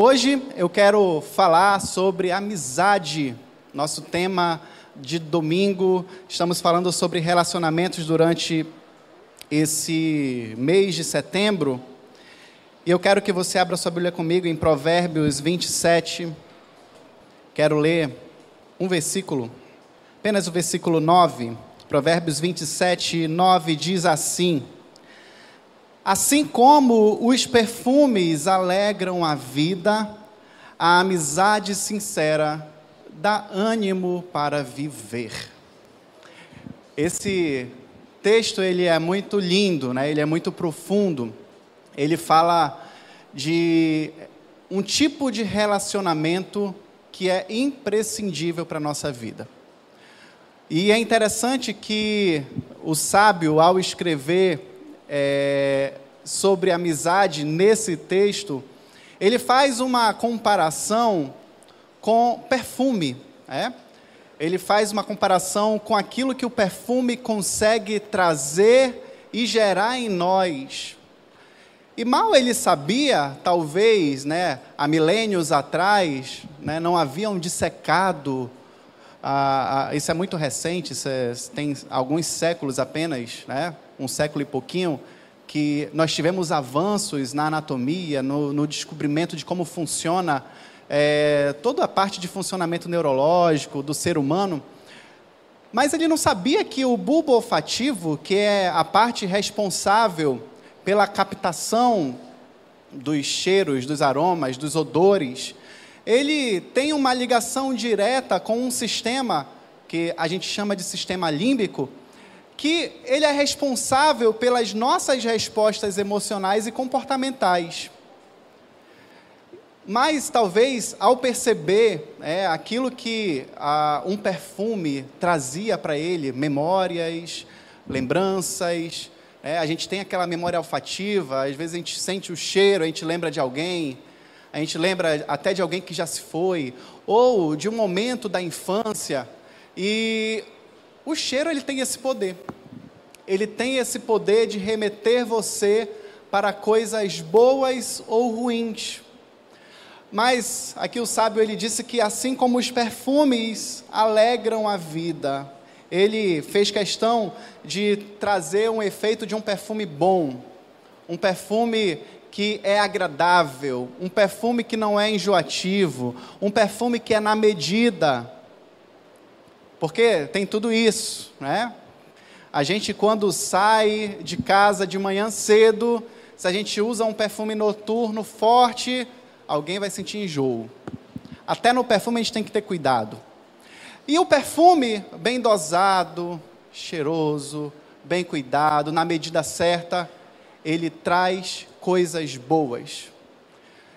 Hoje eu quero falar sobre amizade. Nosso tema de domingo, estamos falando sobre relacionamentos durante esse mês de setembro. E eu quero que você abra sua Bíblia comigo em Provérbios 27. Quero ler um versículo, apenas o versículo 9. Provérbios 27, 9 diz assim: Assim como os perfumes alegram a vida, a amizade sincera dá ânimo para viver. Esse texto ele é muito lindo, né? Ele é muito profundo. Ele fala de um tipo de relacionamento que é imprescindível para a nossa vida. E é interessante que o sábio, ao escrever é, sobre amizade nesse texto, ele faz uma comparação com perfume. É? Ele faz uma comparação com aquilo que o perfume consegue trazer e gerar em nós. E mal ele sabia, talvez, né, há milênios atrás, né, não haviam dissecado isso é muito recente, é, tem alguns séculos apenas, né? um século e pouquinho, que nós tivemos avanços na anatomia, no, no descobrimento de como funciona é, toda a parte de funcionamento neurológico do ser humano. Mas ele não sabia que o bulbo olfativo, que é a parte responsável pela captação dos cheiros, dos aromas, dos odores, ele tem uma ligação direta com um sistema que a gente chama de sistema límbico, que ele é responsável pelas nossas respostas emocionais e comportamentais. Mas talvez ao perceber é, aquilo que ah, um perfume trazia para ele, memórias, lembranças, é, a gente tem aquela memória olfativa, às vezes a gente sente o cheiro, a gente lembra de alguém, a gente lembra até de alguém que já se foi, ou de um momento da infância. E o cheiro ele tem esse poder. Ele tem esse poder de remeter você para coisas boas ou ruins. Mas aqui o sábio ele disse que assim como os perfumes alegram a vida, ele fez questão de trazer um efeito de um perfume bom, um perfume que é agradável, um perfume que não é enjoativo, um perfume que é na medida. Porque tem tudo isso, né? A gente quando sai de casa de manhã cedo, se a gente usa um perfume noturno forte, alguém vai sentir enjoo. Até no perfume a gente tem que ter cuidado. E o perfume bem dosado, cheiroso, bem cuidado, na medida certa, ele traz coisas boas.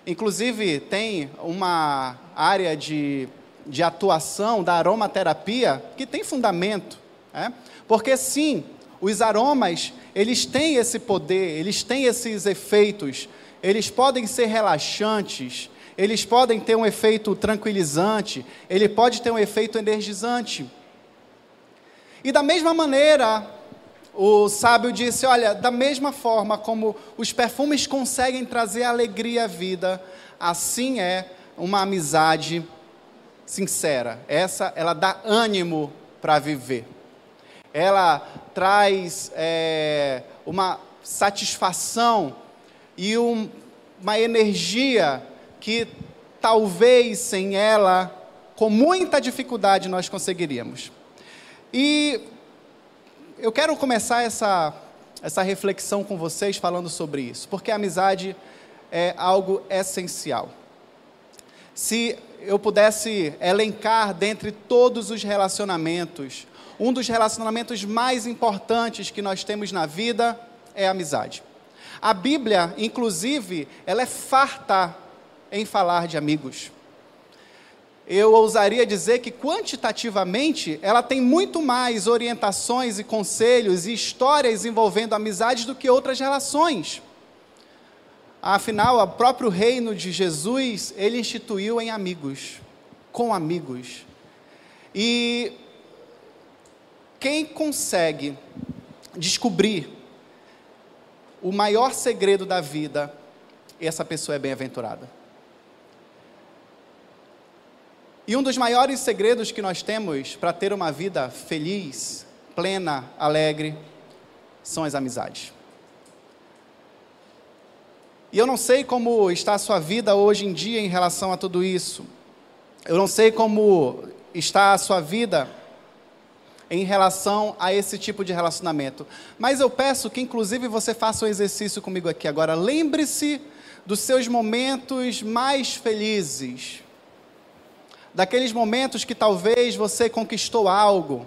Inclusive, tem uma área de, de atuação da aromaterapia que tem fundamento. Né? Porque, sim, os aromas, eles têm esse poder, eles têm esses efeitos, eles podem ser relaxantes, eles podem ter um efeito tranquilizante, ele pode ter um efeito energizante. E da mesma maneira, o sábio disse: Olha, da mesma forma como os perfumes conseguem trazer alegria à vida, assim é uma amizade sincera. Essa, ela dá ânimo para viver. Ela traz é, uma satisfação e um, uma energia que talvez sem ela, com muita dificuldade, nós conseguiríamos. E eu quero começar essa, essa reflexão com vocês falando sobre isso, porque a amizade é algo essencial. Se eu pudesse elencar dentre todos os relacionamentos, um dos relacionamentos mais importantes que nós temos na vida é a amizade. A Bíblia, inclusive, ela é farta em falar de amigos eu ousaria dizer que quantitativamente ela tem muito mais orientações e conselhos e histórias envolvendo amizades do que outras relações. Afinal, o próprio reino de Jesus, ele instituiu em amigos, com amigos. E quem consegue descobrir o maior segredo da vida, essa pessoa é bem-aventurada. E um dos maiores segredos que nós temos para ter uma vida feliz, plena, alegre, são as amizades. E eu não sei como está a sua vida hoje em dia em relação a tudo isso. Eu não sei como está a sua vida em relação a esse tipo de relacionamento. Mas eu peço que, inclusive, você faça um exercício comigo aqui agora. Lembre-se dos seus momentos mais felizes, daqueles momentos que talvez você conquistou algo,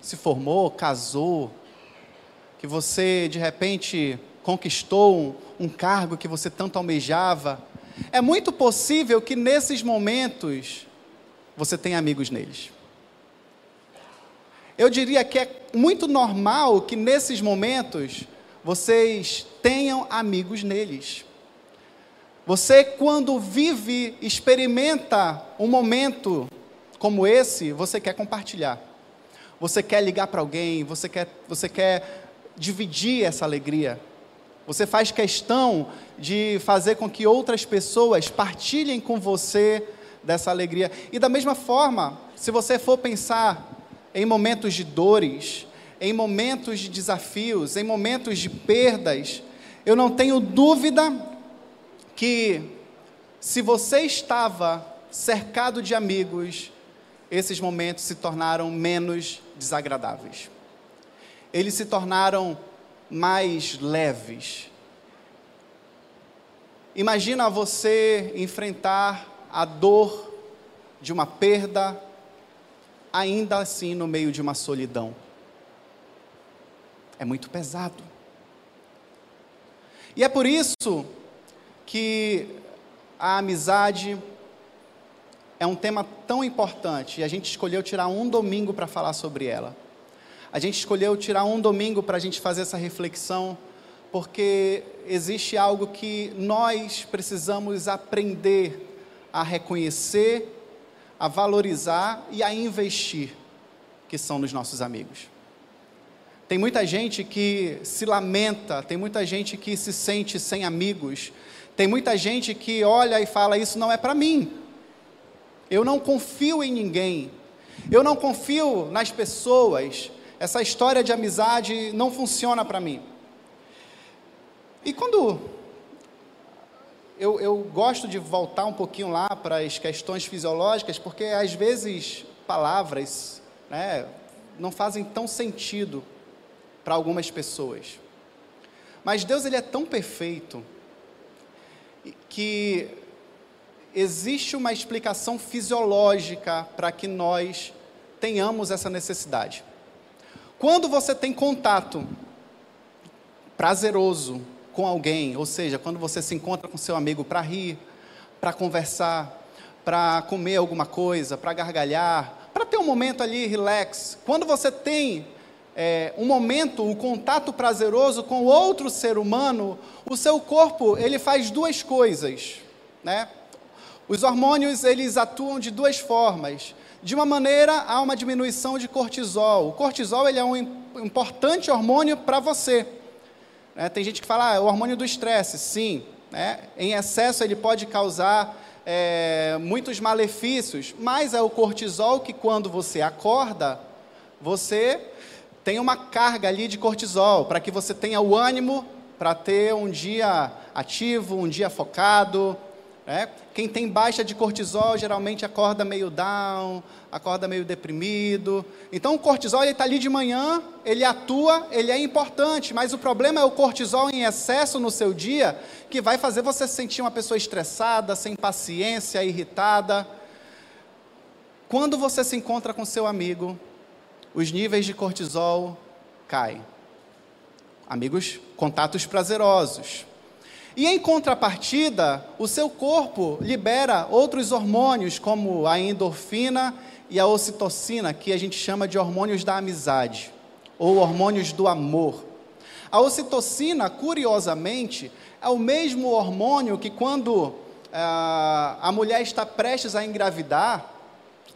se formou, casou, que você de repente conquistou um, um cargo que você tanto almejava. É muito possível que nesses momentos você tenha amigos neles. Eu diria que é muito normal que nesses momentos vocês tenham amigos neles. Você, quando vive, experimenta um momento como esse, você quer compartilhar. Você quer ligar para alguém, você quer, você quer dividir essa alegria. Você faz questão de fazer com que outras pessoas partilhem com você dessa alegria. E da mesma forma, se você for pensar em momentos de dores, em momentos de desafios, em momentos de perdas, eu não tenho dúvida que se você estava cercado de amigos, esses momentos se tornaram menos desagradáveis. Eles se tornaram mais leves. Imagina você enfrentar a dor de uma perda, ainda assim no meio de uma solidão. É muito pesado. E é por isso que a amizade é um tema tão importante e a gente escolheu tirar um domingo para falar sobre ela. A gente escolheu tirar um domingo para a gente fazer essa reflexão, porque existe algo que nós precisamos aprender a reconhecer, a valorizar e a investir, que são nos nossos amigos. Tem muita gente que se lamenta, tem muita gente que se sente sem amigos, tem muita gente que olha e fala: Isso não é para mim. Eu não confio em ninguém. Eu não confio nas pessoas. Essa história de amizade não funciona para mim. E quando eu, eu, gosto de voltar um pouquinho lá para as questões fisiológicas, porque às vezes palavras né, não fazem tão sentido para algumas pessoas. Mas Deus ele é tão perfeito que existe uma explicação fisiológica para que nós tenhamos essa necessidade. Quando você tem contato prazeroso com alguém, ou seja, quando você se encontra com seu amigo para rir, para conversar, para comer alguma coisa, para gargalhar, para ter um momento ali relax. Quando você tem é, um momento, um contato prazeroso com outro ser humano, o seu corpo ele faz duas coisas, né? Os hormônios eles atuam de duas formas. De uma maneira há uma diminuição de cortisol. O cortisol ele é um importante hormônio para você. Né? Tem gente que fala, ah, é o hormônio do estresse. Sim, né? em excesso ele pode causar é, muitos malefícios, mas é o cortisol que quando você acorda, você tem uma carga ali de cortisol, para que você tenha o ânimo para ter um dia ativo, um dia focado. Né? Quem tem baixa de cortisol geralmente acorda meio down, acorda meio deprimido. Então o cortisol está ali de manhã, ele atua, ele é importante, mas o problema é o cortisol em excesso no seu dia, que vai fazer você sentir uma pessoa estressada, sem paciência, irritada. Quando você se encontra com seu amigo, os níveis de cortisol caem. Amigos, contatos prazerosos. E em contrapartida, o seu corpo libera outros hormônios, como a endorfina e a ocitocina, que a gente chama de hormônios da amizade, ou hormônios do amor. A ocitocina, curiosamente, é o mesmo hormônio que, quando ah, a mulher está prestes a engravidar,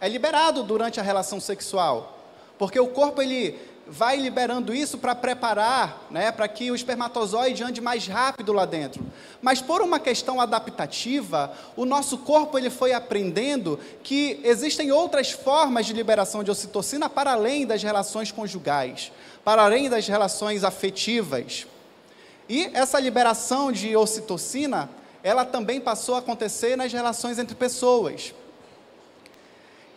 é liberado durante a relação sexual. Porque o corpo ele vai liberando isso para preparar, né, para que o espermatozoide ande mais rápido lá dentro. Mas por uma questão adaptativa, o nosso corpo ele foi aprendendo que existem outras formas de liberação de ocitocina para além das relações conjugais, para além das relações afetivas. E essa liberação de ocitocina, ela também passou a acontecer nas relações entre pessoas.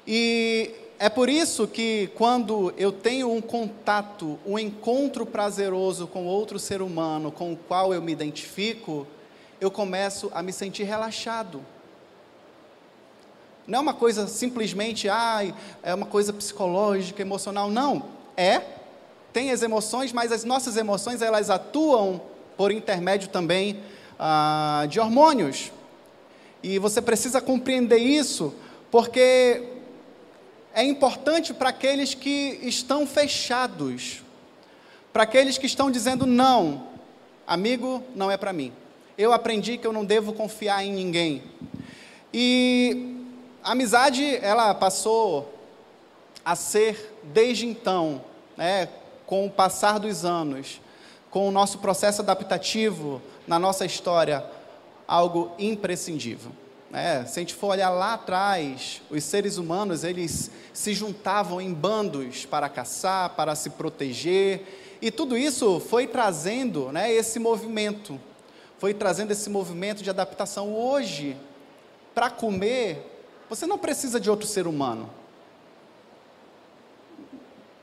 E é por isso que quando eu tenho um contato, um encontro prazeroso com outro ser humano com o qual eu me identifico, eu começo a me sentir relaxado. Não é uma coisa simplesmente, ai, é uma coisa psicológica, emocional. Não, é. Tem as emoções, mas as nossas emoções elas atuam por intermédio também ah, de hormônios. E você precisa compreender isso, porque é importante para aqueles que estão fechados, para aqueles que estão dizendo não, amigo, não é para mim. Eu aprendi que eu não devo confiar em ninguém. E a amizade, ela passou a ser, desde então, né, com o passar dos anos, com o nosso processo adaptativo na nossa história, algo imprescindível. É, se a gente for olhar lá atrás, os seres humanos eles se juntavam em bandos para caçar, para se proteger, e tudo isso foi trazendo né, esse movimento, foi trazendo esse movimento de adaptação. Hoje, para comer, você não precisa de outro ser humano.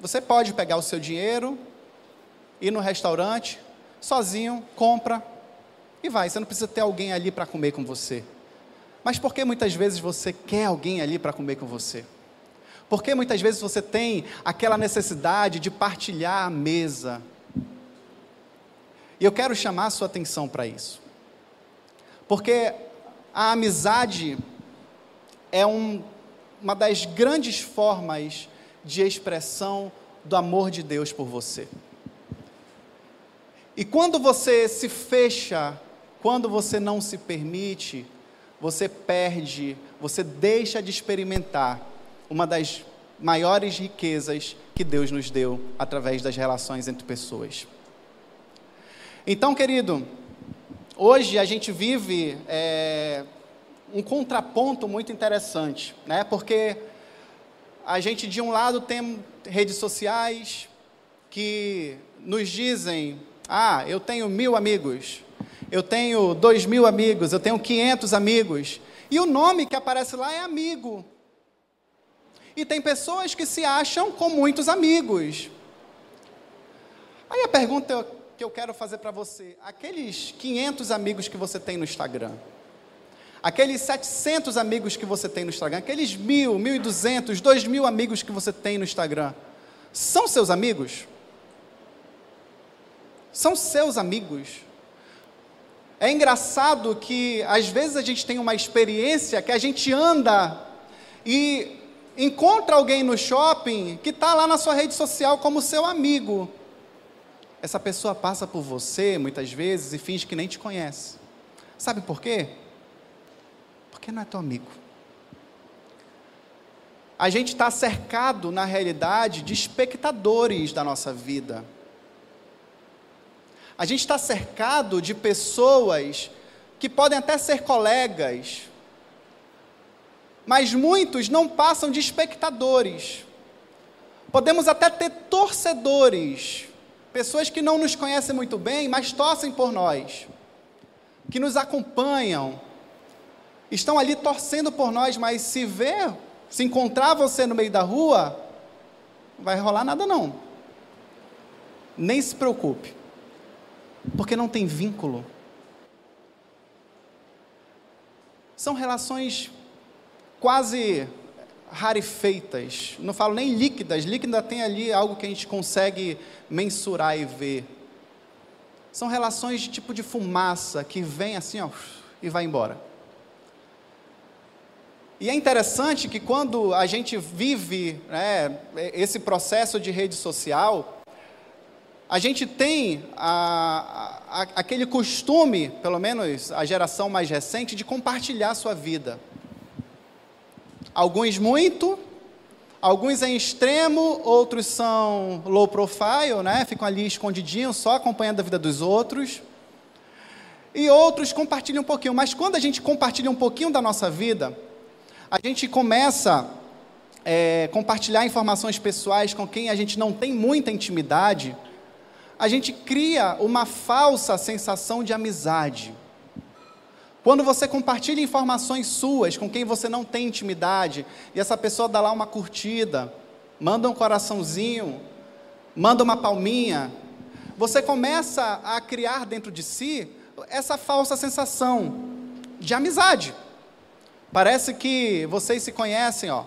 Você pode pegar o seu dinheiro, ir no restaurante, sozinho, compra e vai. Você não precisa ter alguém ali para comer com você. Mas por que muitas vezes você quer alguém ali para comer com você? Por que muitas vezes você tem aquela necessidade de partilhar a mesa? E eu quero chamar a sua atenção para isso. Porque a amizade é um, uma das grandes formas de expressão do amor de Deus por você. E quando você se fecha, quando você não se permite, você perde, você deixa de experimentar uma das maiores riquezas que Deus nos deu através das relações entre pessoas. Então, querido, hoje a gente vive é, um contraponto muito interessante, né? Porque a gente, de um lado, tem redes sociais que nos dizem: ah, eu tenho mil amigos, eu tenho dois mil amigos, eu tenho 500 amigos. E o nome que aparece lá é amigo. E tem pessoas que se acham com muitos amigos. Aí a pergunta que eu quero fazer para você: aqueles 500 amigos que você tem no Instagram, aqueles 700 amigos que você tem no Instagram, aqueles mil, mil e duzentos, dois mil amigos que você tem no Instagram, são seus amigos? São seus amigos? É engraçado que às vezes a gente tem uma experiência que a gente anda e encontra alguém no shopping que está lá na sua rede social como seu amigo. Essa pessoa passa por você muitas vezes e finge que nem te conhece. Sabe por quê? Porque não é teu amigo. A gente está cercado, na realidade, de espectadores da nossa vida. A gente está cercado de pessoas que podem até ser colegas, mas muitos não passam de espectadores. Podemos até ter torcedores, pessoas que não nos conhecem muito bem, mas torcem por nós, que nos acompanham, estão ali torcendo por nós, mas se ver, se encontrar você no meio da rua, não vai rolar nada não. Nem se preocupe. Porque não tem vínculo. São relações quase rarefeitas. Não falo nem líquidas. Líquida tem ali algo que a gente consegue mensurar e ver. São relações de tipo de fumaça que vem assim, ó, e vai embora. E é interessante que quando a gente vive né, esse processo de rede social, a gente tem a, a, aquele costume, pelo menos a geração mais recente, de compartilhar sua vida. Alguns muito, Alguns em extremo, outros são low profile, né? Ficam ali escondidinhos, só acompanhando a vida dos outros. E outros compartilham um pouquinho. Mas quando a gente compartilha um pouquinho da nossa vida, a gente começa a é, compartilhar informações pessoais com quem a gente não tem muita intimidade, a gente cria uma falsa sensação de amizade. Quando você compartilha informações suas com quem você não tem intimidade, e essa pessoa dá lá uma curtida, manda um coraçãozinho, manda uma palminha, você começa a criar dentro de si essa falsa sensação de amizade. Parece que vocês se conhecem, ó.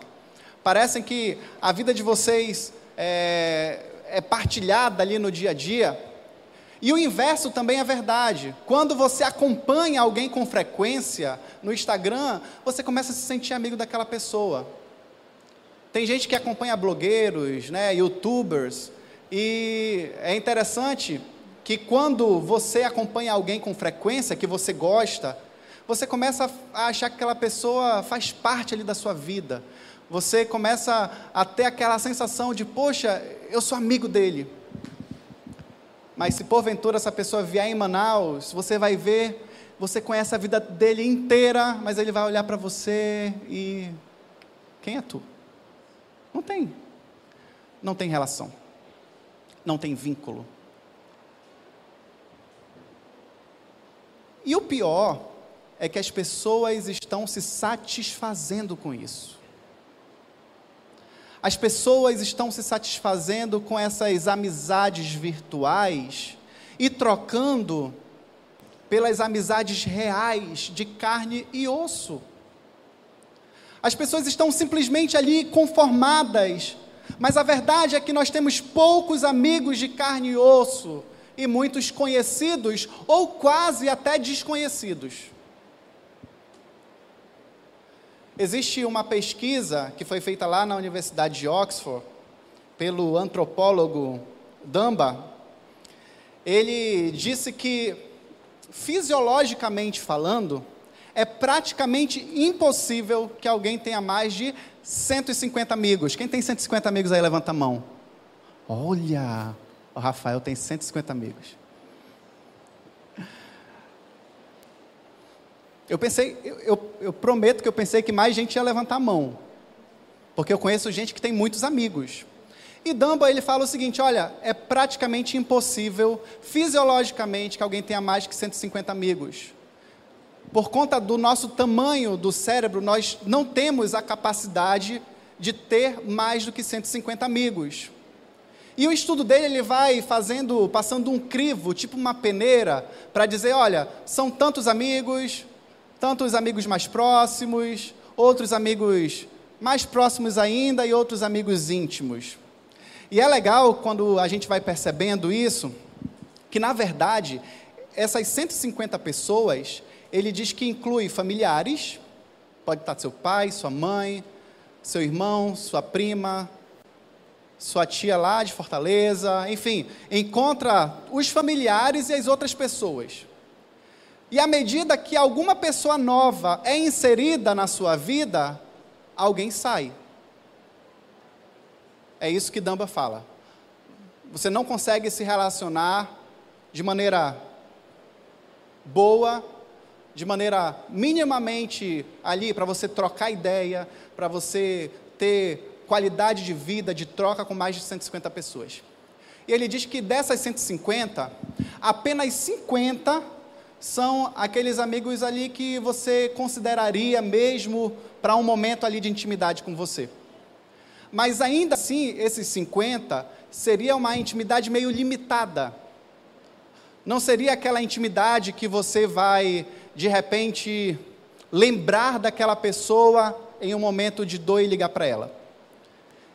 Parece que a vida de vocês é, é partilhada ali no dia a dia. E o inverso também é verdade. Quando você acompanha alguém com frequência no Instagram, você começa a se sentir amigo daquela pessoa. Tem gente que acompanha blogueiros, né, youtubers, e é interessante que quando você acompanha alguém com frequência, que você gosta, você começa a achar que aquela pessoa faz parte ali da sua vida. Você começa a ter aquela sensação de, poxa, eu sou amigo dele. Mas se porventura essa pessoa vier em Manaus, você vai ver, você conhece a vida dele inteira, mas ele vai olhar para você e. Quem é tu? Não tem. Não tem relação. Não tem vínculo. E o pior é que as pessoas estão se satisfazendo com isso. As pessoas estão se satisfazendo com essas amizades virtuais e trocando pelas amizades reais de carne e osso. As pessoas estão simplesmente ali conformadas, mas a verdade é que nós temos poucos amigos de carne e osso e muitos conhecidos ou quase até desconhecidos. Existe uma pesquisa que foi feita lá na Universidade de Oxford, pelo antropólogo Dunbar. Ele disse que, fisiologicamente falando, é praticamente impossível que alguém tenha mais de 150 amigos. Quem tem 150 amigos aí, levanta a mão. Olha, o Rafael tem 150 amigos. Eu pensei, eu, eu, eu, prometo que eu pensei que mais gente ia levantar a mão, porque eu conheço gente que tem muitos amigos. E Dumba ele fala o seguinte: olha, é praticamente impossível, fisiologicamente, que alguém tenha mais que 150 amigos. Por conta do nosso tamanho do cérebro, nós não temos a capacidade de ter mais do que 150 amigos. E o estudo dele ele vai fazendo, passando um crivo, tipo uma peneira, para dizer, olha, são tantos amigos, tanto os amigos mais próximos, outros amigos mais próximos ainda e outros amigos íntimos. E é legal quando a gente vai percebendo isso, que na verdade, essas 150 pessoas, ele diz que inclui familiares, pode estar seu pai, sua mãe, seu irmão, sua prima, sua tia lá de Fortaleza, enfim, encontra os familiares e as outras pessoas. E à medida que alguma pessoa nova é inserida na sua vida, alguém sai. É isso que Damba fala. Você não consegue se relacionar de maneira boa, de maneira minimamente ali para você trocar ideia, para você ter qualidade de vida, de troca com mais de 150 pessoas. E ele diz que dessas 150, apenas 50 são aqueles amigos ali que você consideraria mesmo para um momento ali de intimidade com você. Mas ainda assim, esses 50 seria uma intimidade meio limitada. Não seria aquela intimidade que você vai, de repente, lembrar daquela pessoa em um momento de dor e ligar para ela.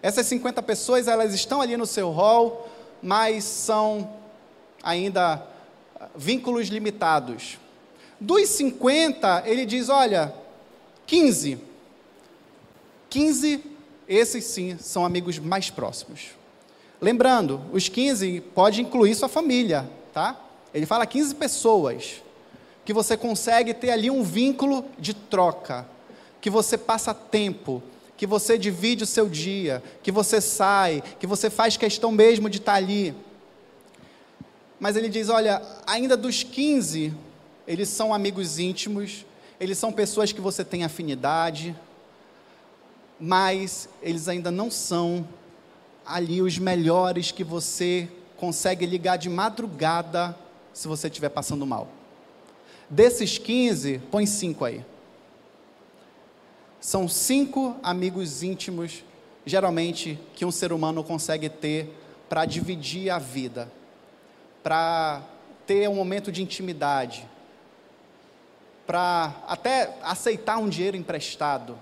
Essas 50 pessoas, elas estão ali no seu hall, mas são ainda vínculos limitados. Dos 50, ele diz: olha, 15. 15, esses sim são amigos mais próximos. Lembrando, os 15 pode incluir sua família, tá? Ele fala 15 pessoas que você consegue ter ali um vínculo de troca, que você passa tempo, que você divide o seu dia, que você sai, que você faz questão mesmo de estar ali. Mas ele diz: olha, ainda dos 15, eles são amigos íntimos, eles são pessoas que você tem afinidade, mas eles ainda não são ali os melhores que você consegue ligar de madrugada se você estiver passando mal. Desses 15, põe cinco aí. São cinco amigos íntimos, geralmente, que um ser humano consegue ter para dividir a vida, para ter um momento de intimidade, para até aceitar um dinheiro emprestado,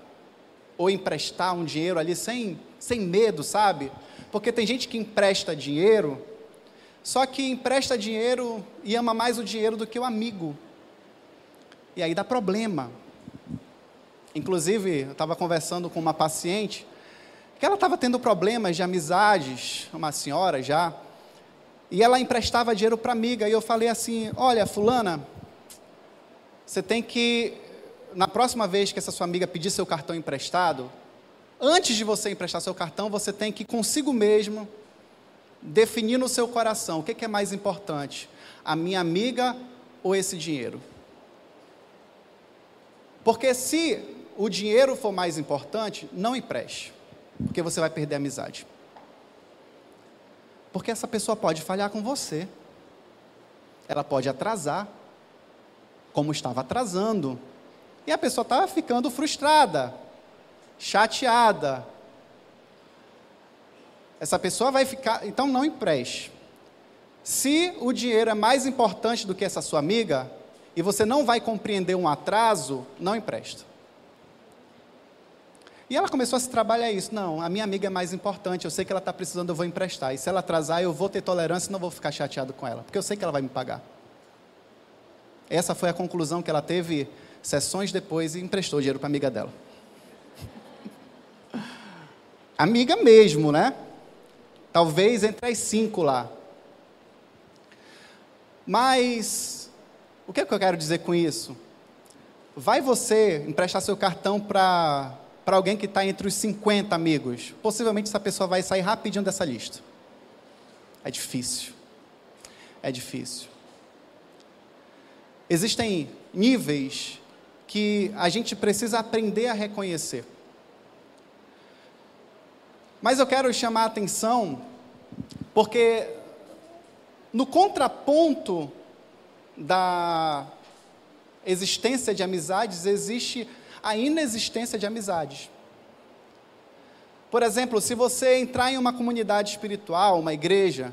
ou emprestar um dinheiro ali sem, sem medo, sabe? Porque tem gente que empresta dinheiro, só que empresta dinheiro e ama mais o dinheiro do que o amigo. E aí dá problema. Inclusive, eu estava conversando com uma paciente que ela estava tendo problemas de amizades, uma senhora já, e ela emprestava dinheiro para amiga, e eu falei assim: Olha, Fulana, você tem que, na próxima vez que essa sua amiga pedir seu cartão emprestado, antes de você emprestar seu cartão, você tem que consigo mesmo definir no seu coração o que, que é mais importante, a minha amiga ou esse dinheiro. Porque se o dinheiro for mais importante, não empreste, porque você vai perder a amizade. Porque essa pessoa pode falhar com você, ela pode atrasar, como estava atrasando. E a pessoa estava ficando frustrada, chateada. Essa pessoa vai ficar. Então não empreste. Se o dinheiro é mais importante do que essa sua amiga, e você não vai compreender um atraso, não empresta. E ela começou a se trabalhar isso. Não, a minha amiga é mais importante, eu sei que ela está precisando, eu vou emprestar. E se ela atrasar, eu vou ter tolerância e não vou ficar chateado com ela, porque eu sei que ela vai me pagar. Essa foi a conclusão que ela teve sessões depois e emprestou dinheiro para a amiga dela. amiga mesmo, né? Talvez entre as cinco lá. Mas, o que, é que eu quero dizer com isso? Vai você emprestar seu cartão para alguém que está entre os 50 amigos. Possivelmente essa pessoa vai sair rapidinho dessa lista. É difícil. É difícil. Existem níveis que a gente precisa aprender a reconhecer. Mas eu quero chamar a atenção, porque no contraponto da existência de amizades, existe a inexistência de amizades. Por exemplo, se você entrar em uma comunidade espiritual, uma igreja,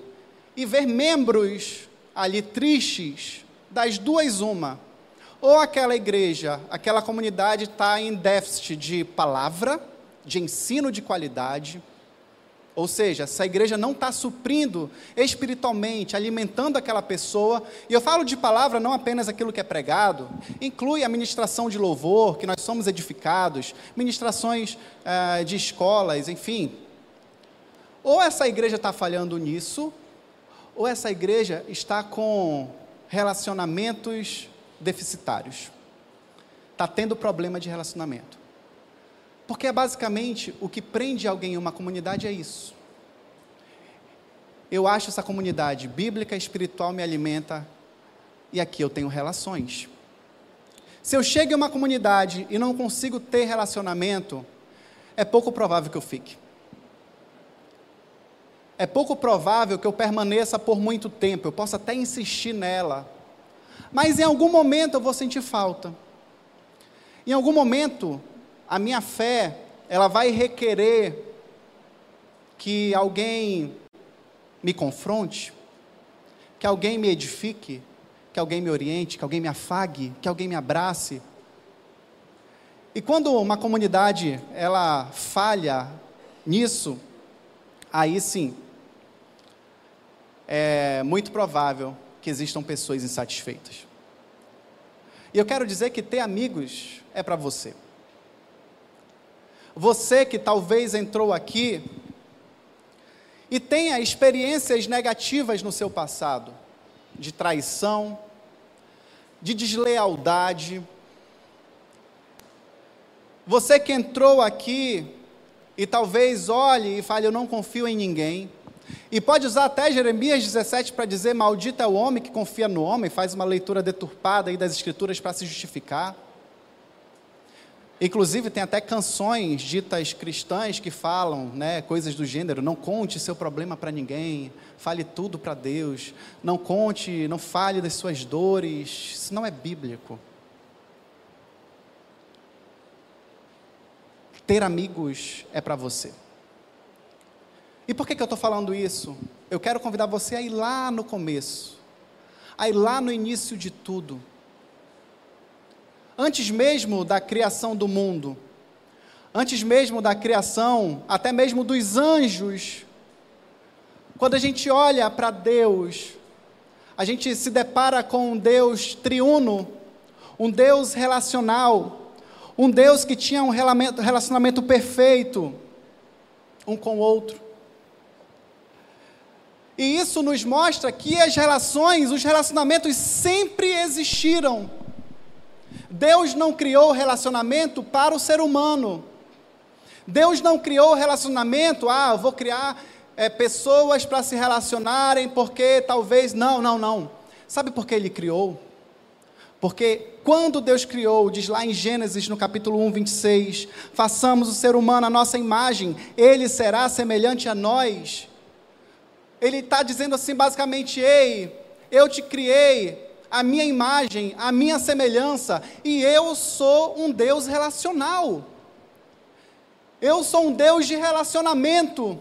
e ver membros ali tristes, das duas, uma. Ou aquela igreja, aquela comunidade está em déficit de palavra, de ensino de qualidade, ou seja, essa igreja não está suprindo espiritualmente, alimentando aquela pessoa. E eu falo de palavra não apenas aquilo que é pregado, inclui a ministração de louvor, que nós somos edificados, ministrações eh, de escolas, enfim. Ou essa igreja está falhando nisso, ou essa igreja está com relacionamentos deficitários. Está tendo problema de relacionamento. Porque é basicamente o que prende alguém em uma comunidade é isso. Eu acho essa comunidade bíblica, espiritual me alimenta e aqui eu tenho relações. Se eu chego em uma comunidade e não consigo ter relacionamento, é pouco provável que eu fique é pouco provável que eu permaneça por muito tempo, eu posso até insistir nela, mas em algum momento eu vou sentir falta. Em algum momento, a minha fé, ela vai requerer que alguém me confronte, que alguém me edifique, que alguém me oriente, que alguém me afague, que alguém me abrace. E quando uma comunidade ela falha nisso, aí sim, é muito provável que existam pessoas insatisfeitas. E eu quero dizer que ter amigos é para você. Você que talvez entrou aqui e tenha experiências negativas no seu passado, de traição, de deslealdade. Você que entrou aqui e talvez olhe e fale: Eu não confio em ninguém. E pode usar até Jeremias 17 para dizer: Maldito é o homem que confia no homem, faz uma leitura deturpada aí das Escrituras para se justificar. Inclusive, tem até canções ditas cristãs que falam né, coisas do gênero: não conte seu problema para ninguém, fale tudo para Deus, não conte, não fale das suas dores. Isso não é bíblico. Ter amigos é para você. E por que, que eu estou falando isso? Eu quero convidar você a ir lá no começo, a ir lá no início de tudo. Antes mesmo da criação do mundo, antes mesmo da criação, até mesmo dos anjos, quando a gente olha para Deus, a gente se depara com um Deus triuno, um Deus relacional, um Deus que tinha um relacionamento perfeito um com o outro. E isso nos mostra que as relações, os relacionamentos sempre existiram. Deus não criou relacionamento para o ser humano. Deus não criou relacionamento, ah, vou criar é, pessoas para se relacionarem, porque talvez. Não, não, não. Sabe por que ele criou? Porque quando Deus criou, diz lá em Gênesis, no capítulo 1, 26, façamos o ser humano a nossa imagem, ele será semelhante a nós. Ele está dizendo assim, basicamente: Ei, eu te criei, a minha imagem, a minha semelhança, e eu sou um Deus relacional. Eu sou um Deus de relacionamento.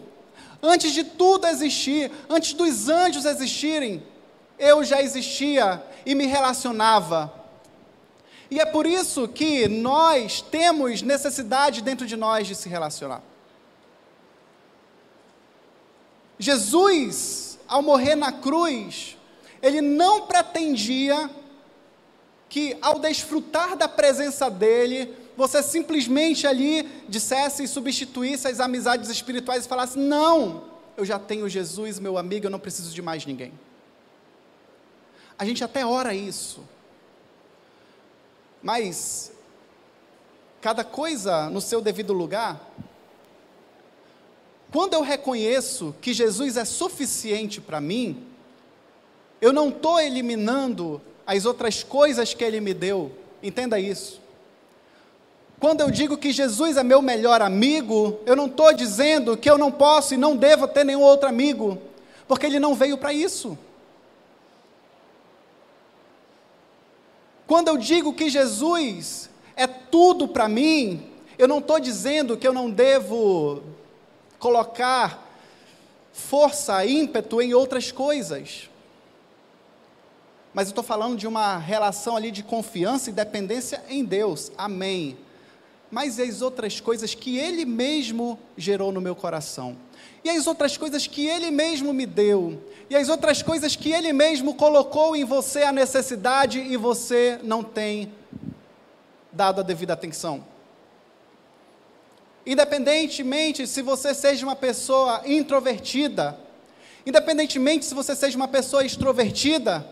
Antes de tudo existir, antes dos anjos existirem, eu já existia e me relacionava. E é por isso que nós temos necessidade dentro de nós de se relacionar. Jesus, ao morrer na cruz, ele não pretendia que ao desfrutar da presença dele, você simplesmente ali dissesse e substituísse as amizades espirituais e falasse: Não, eu já tenho Jesus, meu amigo, eu não preciso de mais ninguém. A gente até ora isso, mas cada coisa no seu devido lugar. Quando eu reconheço que Jesus é suficiente para mim, eu não estou eliminando as outras coisas que Ele me deu, entenda isso. Quando eu digo que Jesus é meu melhor amigo, eu não estou dizendo que eu não posso e não devo ter nenhum outro amigo, porque Ele não veio para isso. Quando eu digo que Jesus é tudo para mim, eu não estou dizendo que eu não devo colocar força, ímpeto em outras coisas mas eu estou falando de uma relação ali de confiança e dependência em Deus. Amém. Mas e as outras coisas que Ele mesmo gerou no meu coração? E as outras coisas que Ele mesmo me deu? E as outras coisas que Ele mesmo colocou em você a necessidade e você não tem dado a devida atenção? Independentemente se você seja uma pessoa introvertida, independentemente se você seja uma pessoa extrovertida,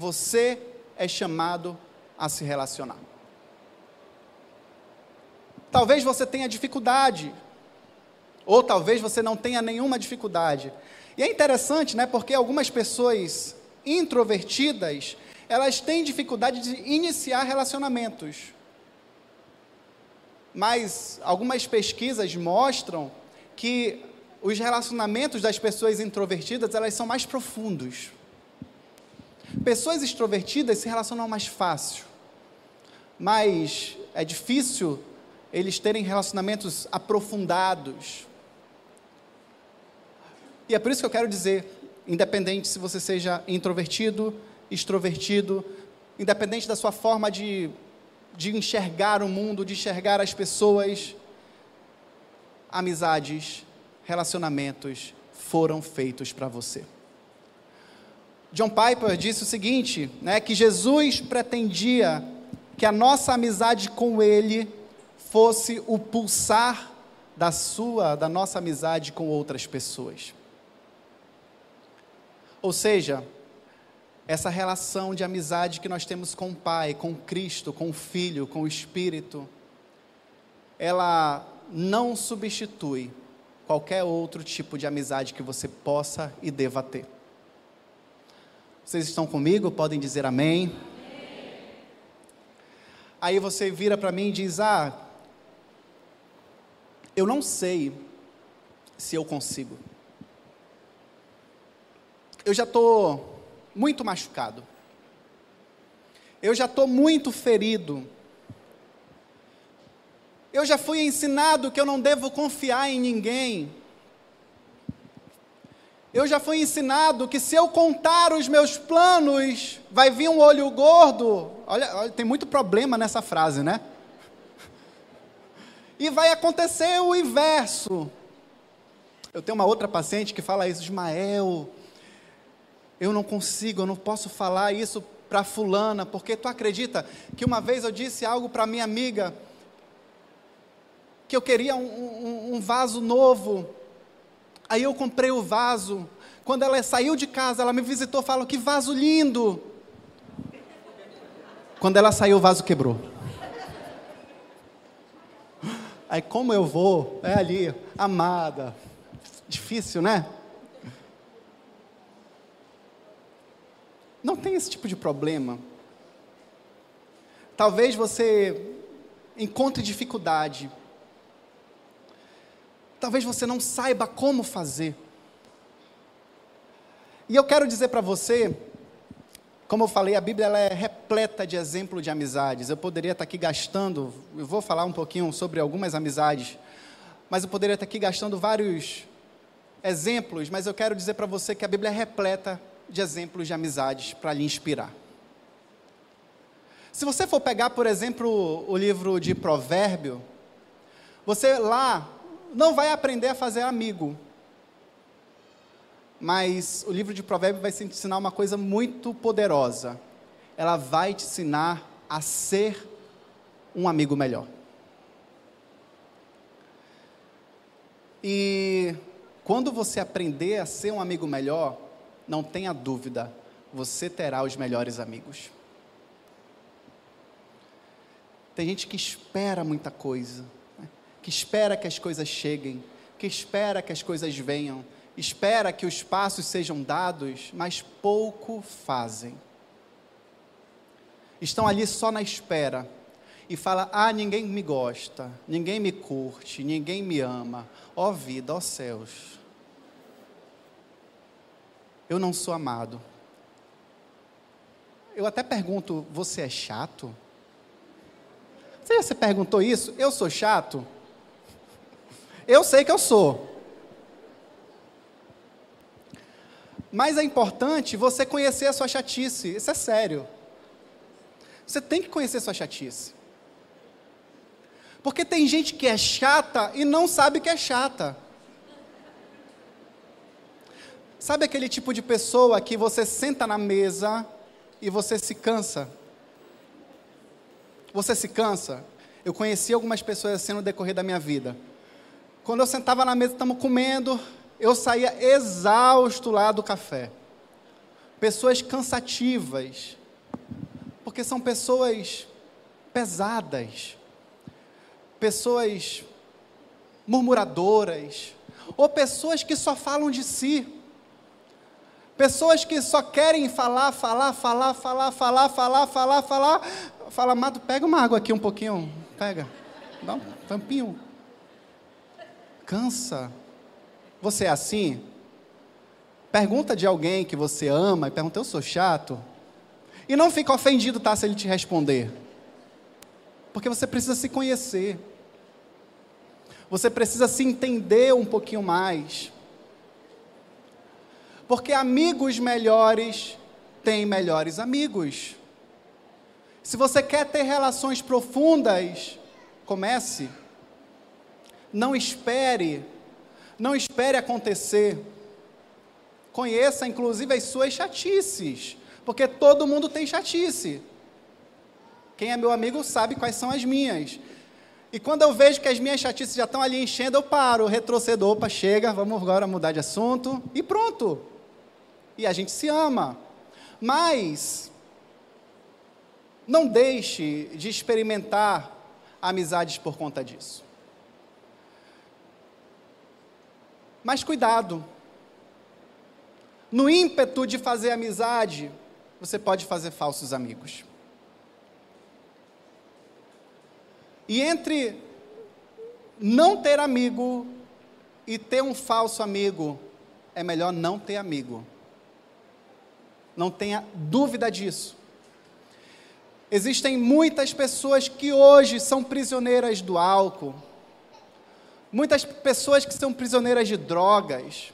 você é chamado a se relacionar. Talvez você tenha dificuldade, ou talvez você não tenha nenhuma dificuldade. E é interessante, né, porque algumas pessoas introvertidas, elas têm dificuldade de iniciar relacionamentos. Mas algumas pesquisas mostram que os relacionamentos das pessoas introvertidas, elas são mais profundos. Pessoas extrovertidas se relacionam mais fácil, mas é difícil eles terem relacionamentos aprofundados. E é por isso que eu quero dizer, independente se você seja introvertido, extrovertido, independente da sua forma de, de enxergar o mundo, de enxergar as pessoas, amizades, relacionamentos foram feitos para você. John Piper disse o seguinte, né, que Jesus pretendia que a nossa amizade com Ele fosse o pulsar da sua, da nossa amizade com outras pessoas. Ou seja, essa relação de amizade que nós temos com o Pai, com Cristo, com o Filho, com o Espírito, ela não substitui qualquer outro tipo de amizade que você possa e deva ter. Vocês estão comigo? Podem dizer amém? amém. Aí você vira para mim e diz: Ah, eu não sei se eu consigo. Eu já estou muito machucado. Eu já estou muito ferido. Eu já fui ensinado que eu não devo confiar em ninguém. Eu já fui ensinado que se eu contar os meus planos, vai vir um olho gordo. Olha, olha, tem muito problema nessa frase, né? E vai acontecer o inverso. Eu tenho uma outra paciente que fala isso, Ismael. Eu não consigo, eu não posso falar isso para fulana, porque tu acredita que uma vez eu disse algo para minha amiga que eu queria um, um, um vaso novo. Aí eu comprei o vaso. Quando ela saiu de casa, ela me visitou, falou que vaso lindo. Quando ela saiu, o vaso quebrou. Aí como eu vou? É ali, amada. Difícil, né? Não tem esse tipo de problema. Talvez você encontre dificuldade Talvez você não saiba como fazer. E eu quero dizer para você, como eu falei, a Bíblia ela é repleta de exemplos de amizades. Eu poderia estar aqui gastando, eu vou falar um pouquinho sobre algumas amizades, mas eu poderia estar aqui gastando vários exemplos, mas eu quero dizer para você que a Bíblia é repleta de exemplos de amizades para lhe inspirar. Se você for pegar, por exemplo, o livro de Provérbio, você lá não vai aprender a fazer amigo. Mas o livro de Provérbios vai te ensinar uma coisa muito poderosa. Ela vai te ensinar a ser um amigo melhor. E quando você aprender a ser um amigo melhor, não tenha dúvida, você terá os melhores amigos. Tem gente que espera muita coisa que espera que as coisas cheguem, que espera que as coisas venham, espera que os passos sejam dados, mas pouco fazem. Estão ali só na espera e fala: "Ah, ninguém me gosta, ninguém me curte, ninguém me ama. Ó oh vida, ó oh céus. Eu não sou amado." Eu até pergunto: "Você é chato?" Você já se perguntou isso? Eu sou chato? Eu sei que eu sou. Mas é importante você conhecer a sua chatice. Isso é sério. Você tem que conhecer a sua chatice. Porque tem gente que é chata e não sabe que é chata. Sabe aquele tipo de pessoa que você senta na mesa e você se cansa? Você se cansa? Eu conheci algumas pessoas assim no decorrer da minha vida. Quando eu sentava na mesa, estamos comendo, eu saía exausto lá do café. Pessoas cansativas, porque são pessoas pesadas, pessoas murmuradoras, ou pessoas que só falam de si, pessoas que só querem falar, falar, falar, falar, falar, falar, falar, falar. Fala, Amado, pega uma água aqui um pouquinho, pega, dá um tampinho cansa. Você é assim? Pergunta de alguém que você ama e pergunta, eu sou chato? E não fica ofendido, tá, se ele te responder. Porque você precisa se conhecer. Você precisa se entender um pouquinho mais. Porque amigos melhores têm melhores amigos. Se você quer ter relações profundas, comece não espere, não espere acontecer. Conheça, inclusive, as suas chatices, porque todo mundo tem chatice. Quem é meu amigo sabe quais são as minhas. E quando eu vejo que as minhas chatices já estão ali enchendo, eu paro, retrocedo, opa, chega, vamos agora mudar de assunto, e pronto. E a gente se ama. Mas, não deixe de experimentar amizades por conta disso. Mas cuidado. No ímpeto de fazer amizade, você pode fazer falsos amigos. E entre não ter amigo e ter um falso amigo, é melhor não ter amigo. Não tenha dúvida disso. Existem muitas pessoas que hoje são prisioneiras do álcool, muitas pessoas que são prisioneiras de drogas,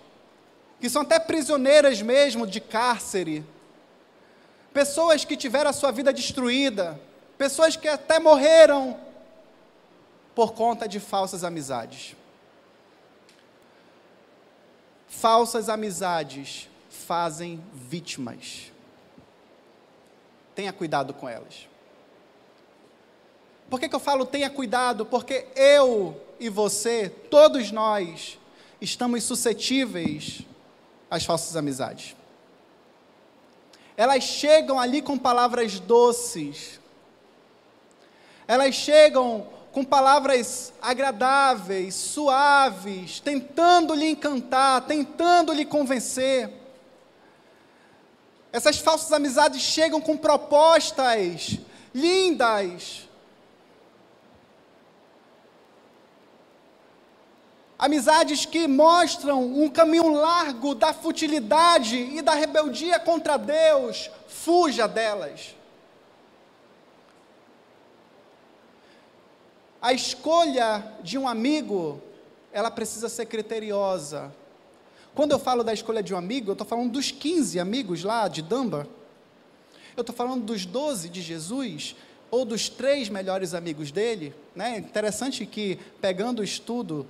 que são até prisioneiras mesmo de cárcere, pessoas que tiveram a sua vida destruída, pessoas que até morreram por conta de falsas amizades. Falsas amizades fazem vítimas. Tenha cuidado com elas. Por que, que eu falo tenha cuidado? Porque eu e você, todos nós, estamos suscetíveis às falsas amizades. Elas chegam ali com palavras doces, elas chegam com palavras agradáveis, suaves, tentando lhe encantar, tentando lhe convencer. Essas falsas amizades chegam com propostas lindas. Amizades que mostram um caminho largo da futilidade e da rebeldia contra Deus. Fuja delas. A escolha de um amigo, ela precisa ser criteriosa. Quando eu falo da escolha de um amigo, eu estou falando dos 15 amigos lá de Damba. Eu estou falando dos 12 de Jesus, ou dos três melhores amigos dele. Né? Interessante que, pegando o estudo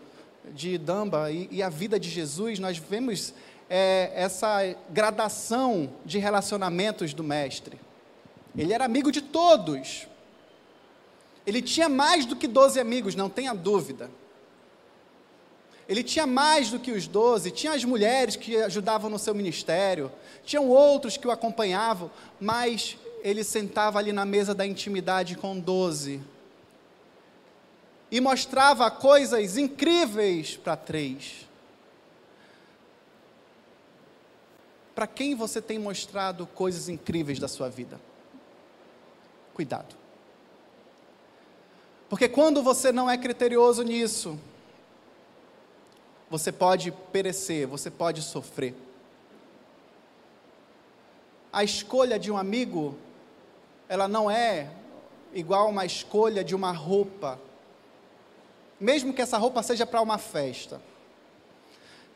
de Damba e, e a vida de Jesus, nós vemos é, essa gradação de relacionamentos do Mestre. Ele era amigo de todos. Ele tinha mais do que 12 amigos, não tenha dúvida. Ele tinha mais do que os doze, tinha as mulheres que ajudavam no seu ministério, tinham outros que o acompanhavam, mas ele sentava ali na mesa da intimidade com doze e mostrava coisas incríveis para três. Para quem você tem mostrado coisas incríveis da sua vida? Cuidado. Porque quando você não é criterioso nisso, você pode perecer, você pode sofrer. A escolha de um amigo, ela não é igual uma escolha de uma roupa, mesmo que essa roupa seja para uma festa.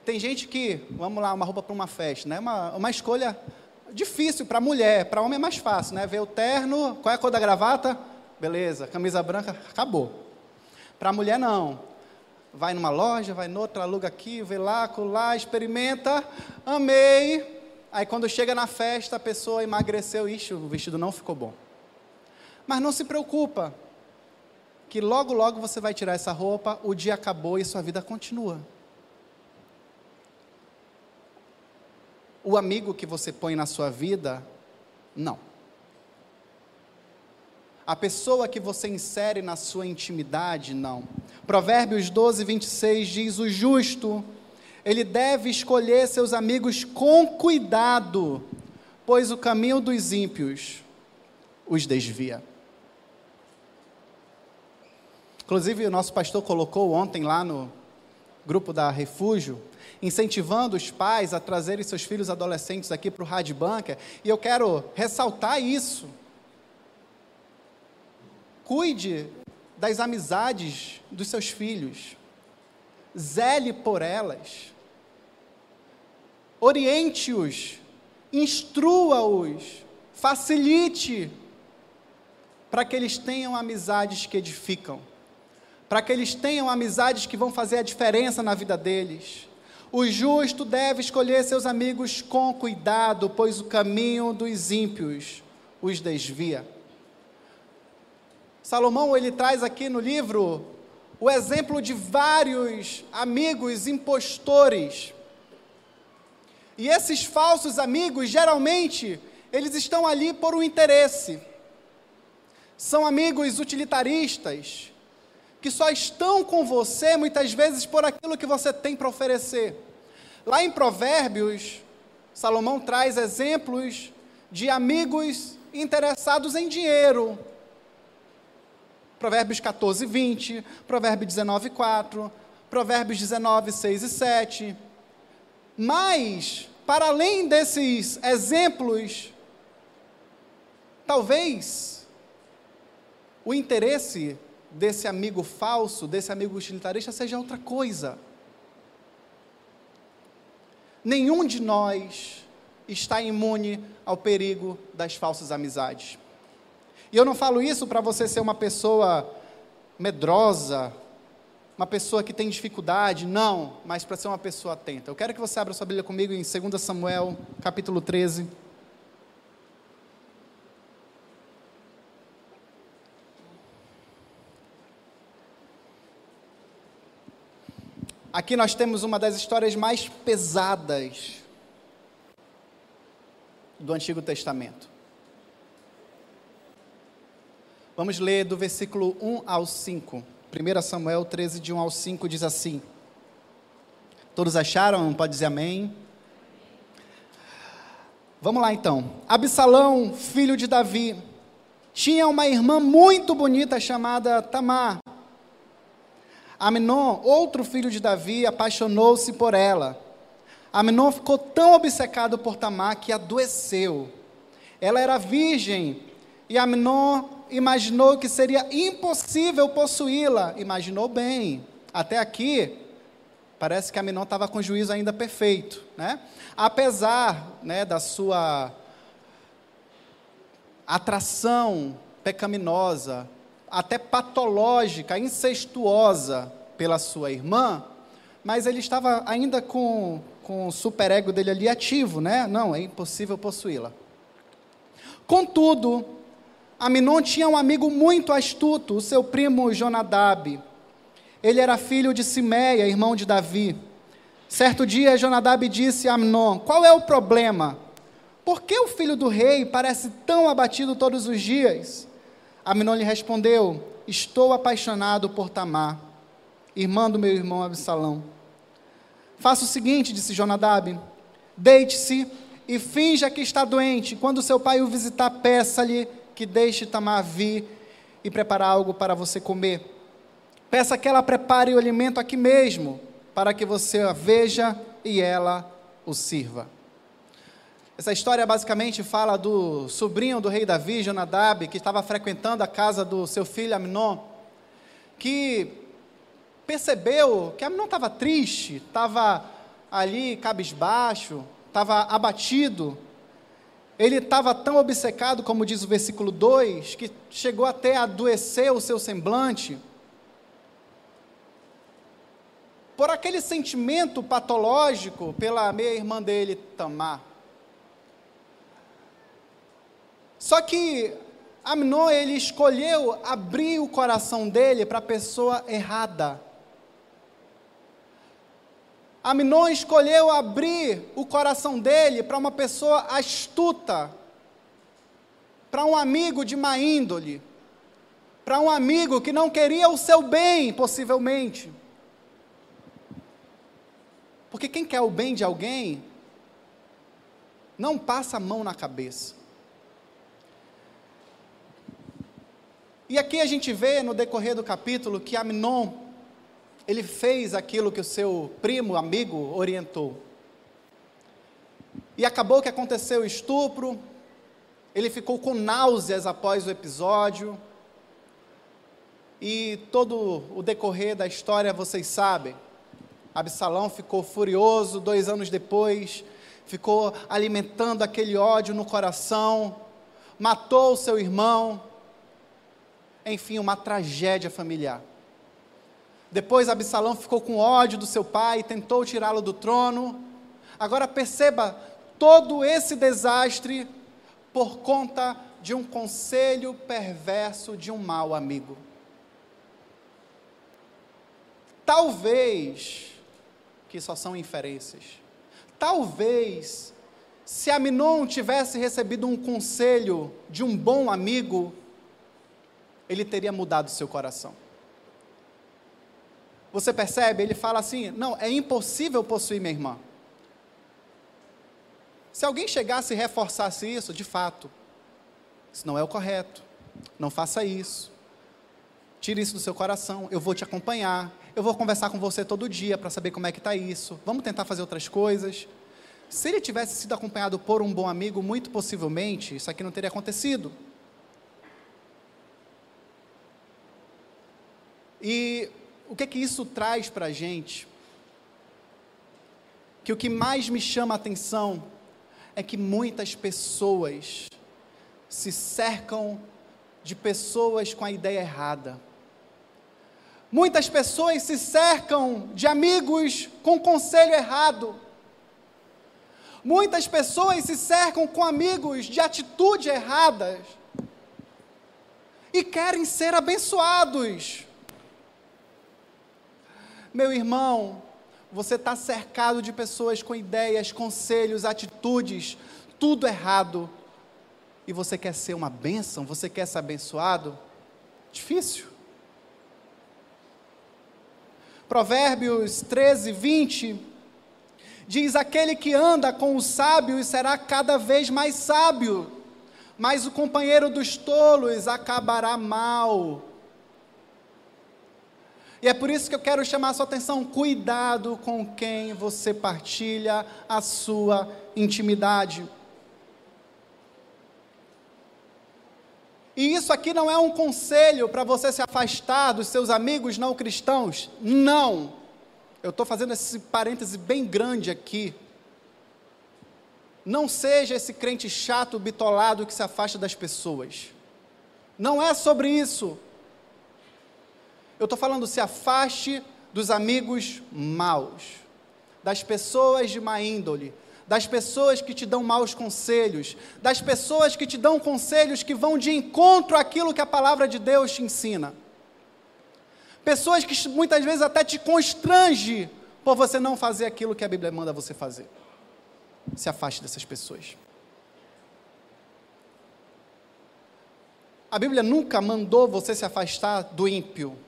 Tem gente que, vamos lá, uma roupa para uma festa, né? Uma, uma escolha difícil para mulher, para homem é mais fácil, né? Ver o terno, qual é a cor da gravata? beleza, camisa branca, acabou. Para mulher, não. Vai numa loja, vai noutra, aluga aqui, vê lá, lá, experimenta, amei. Aí quando chega na festa, a pessoa emagreceu, ixi, o vestido não ficou bom. Mas não se preocupa, que logo, logo você vai tirar essa roupa, o dia acabou e sua vida continua. O amigo que você põe na sua vida, não. A pessoa que você insere na sua intimidade, não. Provérbios 12, 26 diz: O justo, ele deve escolher seus amigos com cuidado, pois o caminho dos ímpios os desvia. Inclusive, o nosso pastor colocou ontem lá no grupo da Refúgio, incentivando os pais a trazerem seus filhos adolescentes aqui para o Rádio Banca, e eu quero ressaltar isso Cuide das amizades dos seus filhos. Zele por elas. Oriente-os. Instrua-os. Facilite para que eles tenham amizades que edificam. Para que eles tenham amizades que vão fazer a diferença na vida deles. O justo deve escolher seus amigos com cuidado, pois o caminho dos ímpios os desvia. Salomão ele traz aqui no livro o exemplo de vários amigos impostores. E esses falsos amigos, geralmente, eles estão ali por um interesse. São amigos utilitaristas, que só estão com você muitas vezes por aquilo que você tem para oferecer. Lá em Provérbios, Salomão traz exemplos de amigos interessados em dinheiro. Provérbios 14, 20, Provérbios 19, 4, Provérbios 19, 6 e 7. Mas, para além desses exemplos, talvez o interesse desse amigo falso, desse amigo utilitarista, seja outra coisa. Nenhum de nós está imune ao perigo das falsas amizades. E eu não falo isso para você ser uma pessoa medrosa, uma pessoa que tem dificuldade, não, mas para ser uma pessoa atenta. Eu quero que você abra sua Bíblia comigo em 2 Samuel, capítulo 13. Aqui nós temos uma das histórias mais pesadas do Antigo Testamento. Vamos ler do versículo 1 ao 5. 1 Samuel 13, de 1 ao 5 diz assim: Todos acharam? Pode dizer amém? Vamos lá então. Absalão, filho de Davi, tinha uma irmã muito bonita chamada Tamar. Aminon, outro filho de Davi, apaixonou-se por ela. Aminon ficou tão obcecado por Tamar que adoeceu. Ela era virgem e Aminon imaginou que seria impossível possuí-la. Imaginou bem. Até aqui, parece que Aminon estava com o juízo ainda perfeito. Né? Apesar né, da sua atração pecaminosa, até patológica, incestuosa pela sua irmã, mas ele estava ainda com, com o superego dele ali ativo, né? Não, é impossível possuí-la. Contudo, Aminon tinha um amigo muito astuto, o seu primo Jonadab. Ele era filho de Simeia, irmão de Davi. Certo dia, Jonadab disse a Aminon: Qual é o problema? Por que o filho do rei parece tão abatido todos os dias? Aminon lhe respondeu: Estou apaixonado por Tamar, irmã do meu irmão Absalão. Faça o seguinte, disse Jonadab: Deite-se e finja que está doente. Quando seu pai o visitar, peça-lhe que deixe Tamar vir e preparar algo para você comer. Peça que ela prepare o alimento aqui mesmo, para que você a veja e ela o sirva. Essa história basicamente fala do sobrinho do rei Davi, Jonadab, que estava frequentando a casa do seu filho Amnon, que percebeu que Amnon estava triste, estava ali cabisbaixo, estava abatido. Ele estava tão obcecado, como diz o versículo 2, que chegou até a adoecer o seu semblante. Por aquele sentimento patológico pela meia-irmã dele, Tamar. Só que Amnon, ele escolheu abrir o coração dele para a pessoa errada. Amnon escolheu abrir o coração dele para uma pessoa astuta, para um amigo de má índole, para um amigo que não queria o seu bem, possivelmente. Porque quem quer o bem de alguém, não passa a mão na cabeça. E aqui a gente vê no decorrer do capítulo que Amnon, ele fez aquilo que o seu primo, amigo, orientou. E acabou que aconteceu o estupro, ele ficou com náuseas após o episódio, e todo o decorrer da história vocês sabem. Absalão ficou furioso, dois anos depois, ficou alimentando aquele ódio no coração, matou o seu irmão, enfim, uma tragédia familiar. Depois Absalão ficou com ódio do seu pai tentou tirá-lo do trono. Agora perceba todo esse desastre por conta de um conselho perverso de um mau amigo. Talvez, que só são inferências, talvez, se Aminon tivesse recebido um conselho de um bom amigo, ele teria mudado seu coração. Você percebe? Ele fala assim: não, é impossível possuir minha irmã. Se alguém chegasse e reforçasse isso, de fato, isso não é o correto. Não faça isso. Tire isso do seu coração. Eu vou te acompanhar. Eu vou conversar com você todo dia para saber como é que está isso. Vamos tentar fazer outras coisas. Se ele tivesse sido acompanhado por um bom amigo, muito possivelmente isso aqui não teria acontecido. E o que é que isso traz para a gente? Que o que mais me chama a atenção é que muitas pessoas se cercam de pessoas com a ideia errada. Muitas pessoas se cercam de amigos com conselho errado. Muitas pessoas se cercam com amigos de atitude erradas e querem ser abençoados. Meu irmão, você está cercado de pessoas com ideias, conselhos, atitudes, tudo errado, e você quer ser uma bênção, você quer ser abençoado? Difícil. Provérbios 13, 20 diz: Aquele que anda com os sábios será cada vez mais sábio, mas o companheiro dos tolos acabará mal. E é por isso que eu quero chamar a sua atenção: cuidado com quem você partilha a sua intimidade. E isso aqui não é um conselho para você se afastar dos seus amigos não cristãos. Não. Eu estou fazendo esse parêntese bem grande aqui. Não seja esse crente chato, bitolado que se afasta das pessoas. Não é sobre isso. Eu estou falando, se afaste dos amigos maus, das pessoas de má índole, das pessoas que te dão maus conselhos, das pessoas que te dão conselhos que vão de encontro àquilo que a palavra de Deus te ensina. Pessoas que muitas vezes até te constrange por você não fazer aquilo que a Bíblia manda você fazer. Se afaste dessas pessoas. A Bíblia nunca mandou você se afastar do ímpio.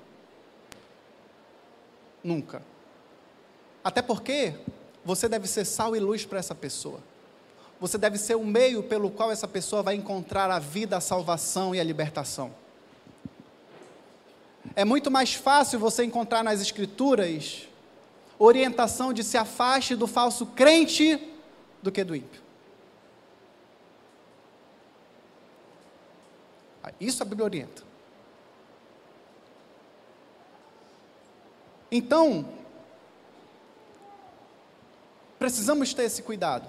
Nunca. Até porque você deve ser sal e luz para essa pessoa. Você deve ser o meio pelo qual essa pessoa vai encontrar a vida, a salvação e a libertação. É muito mais fácil você encontrar nas Escrituras orientação de se afaste do falso crente do que do ímpio. Isso a Bíblia orienta. Então, precisamos ter esse cuidado.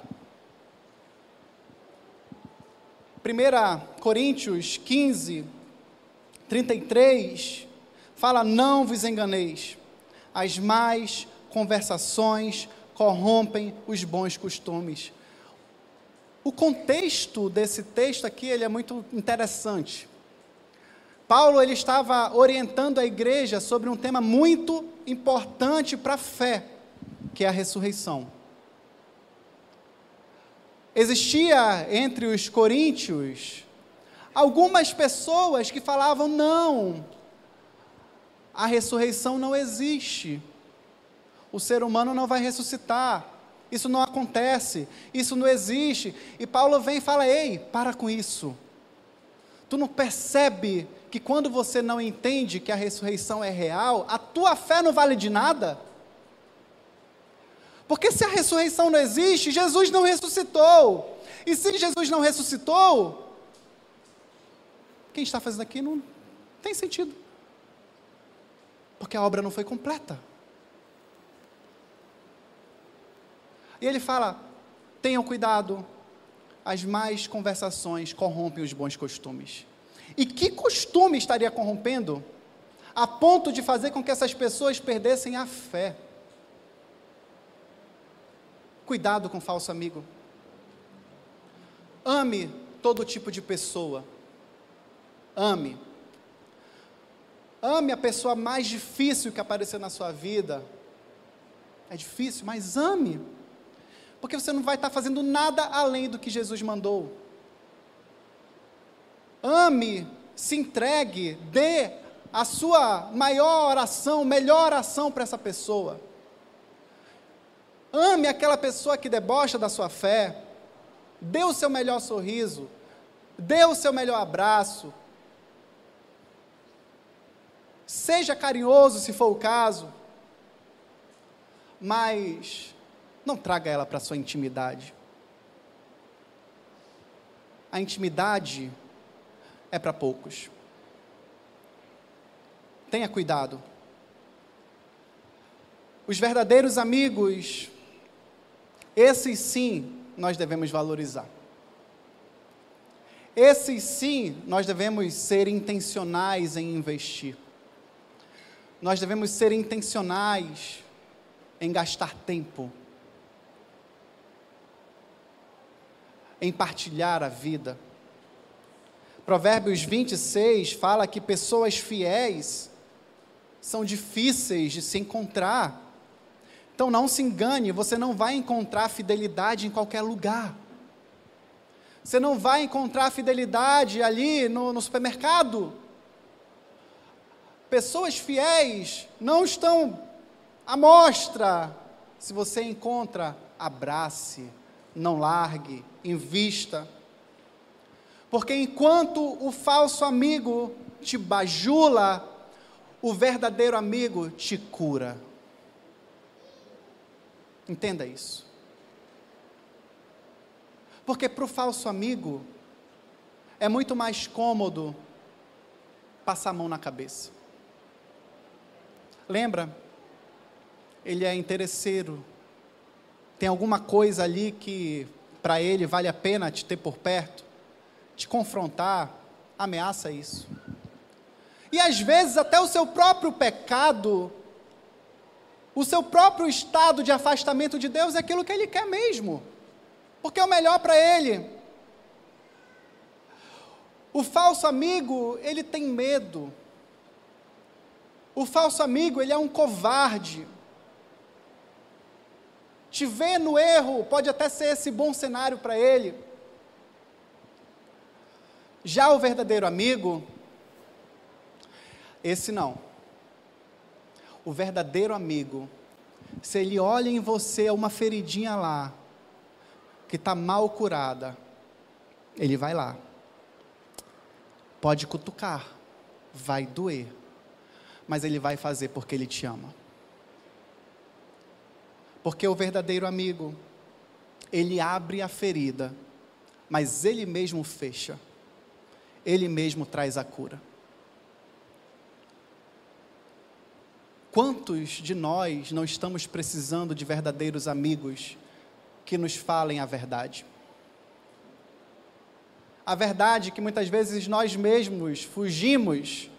1 Coríntios 15, 33, fala: Não vos enganeis, as más conversações corrompem os bons costumes. O contexto desse texto aqui ele é muito interessante. Paulo ele estava orientando a igreja sobre um tema muito importante para a fé, que é a ressurreição. Existia entre os coríntios algumas pessoas que falavam: não, a ressurreição não existe, o ser humano não vai ressuscitar, isso não acontece, isso não existe. E Paulo vem e fala: ei, para com isso. Tu não percebe que quando você não entende que a ressurreição é real, a tua fé não vale de nada? Porque se a ressurreição não existe, Jesus não ressuscitou. E se Jesus não ressuscitou, quem está fazendo aqui não tem sentido. Porque a obra não foi completa. E ele fala: tenham cuidado, as más conversações corrompem os bons costumes. E que costume estaria corrompendo a ponto de fazer com que essas pessoas perdessem a fé? Cuidado com falso amigo. Ame todo tipo de pessoa. Ame. Ame a pessoa mais difícil que aparecer na sua vida. É difícil, mas ame. Porque você não vai estar fazendo nada além do que Jesus mandou ame, se entregue, dê a sua maior oração, melhor oração para essa pessoa. Ame aquela pessoa que debocha da sua fé. dê o seu melhor sorriso, dê o seu melhor abraço, seja carinhoso se for o caso, mas não traga ela para a sua intimidade. A intimidade é para poucos. Tenha cuidado. Os verdadeiros amigos, esses sim nós devemos valorizar. Esses sim nós devemos ser intencionais em investir. Nós devemos ser intencionais em gastar tempo, em partilhar a vida. Provérbios 26 fala que pessoas fiéis são difíceis de se encontrar. Então não se engane, você não vai encontrar fidelidade em qualquer lugar. Você não vai encontrar fidelidade ali no, no supermercado. Pessoas fiéis não estão à mostra. Se você encontra, abrace, não largue, invista. Porque enquanto o falso amigo te bajula, o verdadeiro amigo te cura. Entenda isso. Porque para o falso amigo, é muito mais cômodo passar a mão na cabeça. Lembra? Ele é interesseiro. Tem alguma coisa ali que para ele vale a pena te ter por perto, te confrontar, ameaça isso. E às vezes até o seu próprio pecado, o seu próprio estado de afastamento de Deus é aquilo que ele quer mesmo, porque é o melhor para ele. O falso amigo, ele tem medo. O falso amigo, ele é um covarde te vê no erro, pode até ser esse bom cenário para ele. Já o verdadeiro amigo, esse não. O verdadeiro amigo, se ele olha em você uma feridinha lá, que está mal curada, ele vai lá. Pode cutucar, vai doer, mas ele vai fazer porque ele te ama. Porque o verdadeiro amigo, ele abre a ferida, mas ele mesmo fecha. Ele mesmo traz a cura. Quantos de nós não estamos precisando de verdadeiros amigos que nos falem a verdade? A verdade que muitas vezes nós mesmos fugimos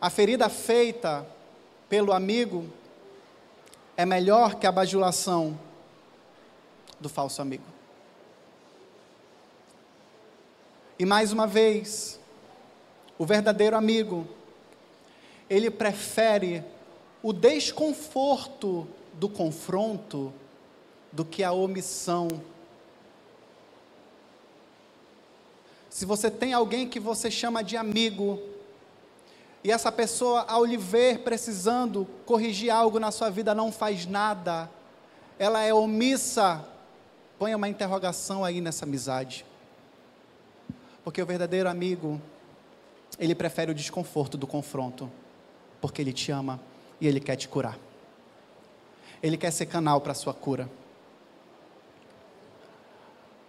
a ferida feita pelo amigo é melhor que a bajulação do falso amigo. E mais uma vez, o verdadeiro amigo, ele prefere o desconforto do confronto do que a omissão. Se você tem alguém que você chama de amigo, e essa pessoa, ao lhe ver precisando corrigir algo na sua vida, não faz nada, ela é omissa, ponha uma interrogação aí nessa amizade. Porque o verdadeiro amigo, ele prefere o desconforto do confronto, porque ele te ama e ele quer te curar. Ele quer ser canal para a sua cura.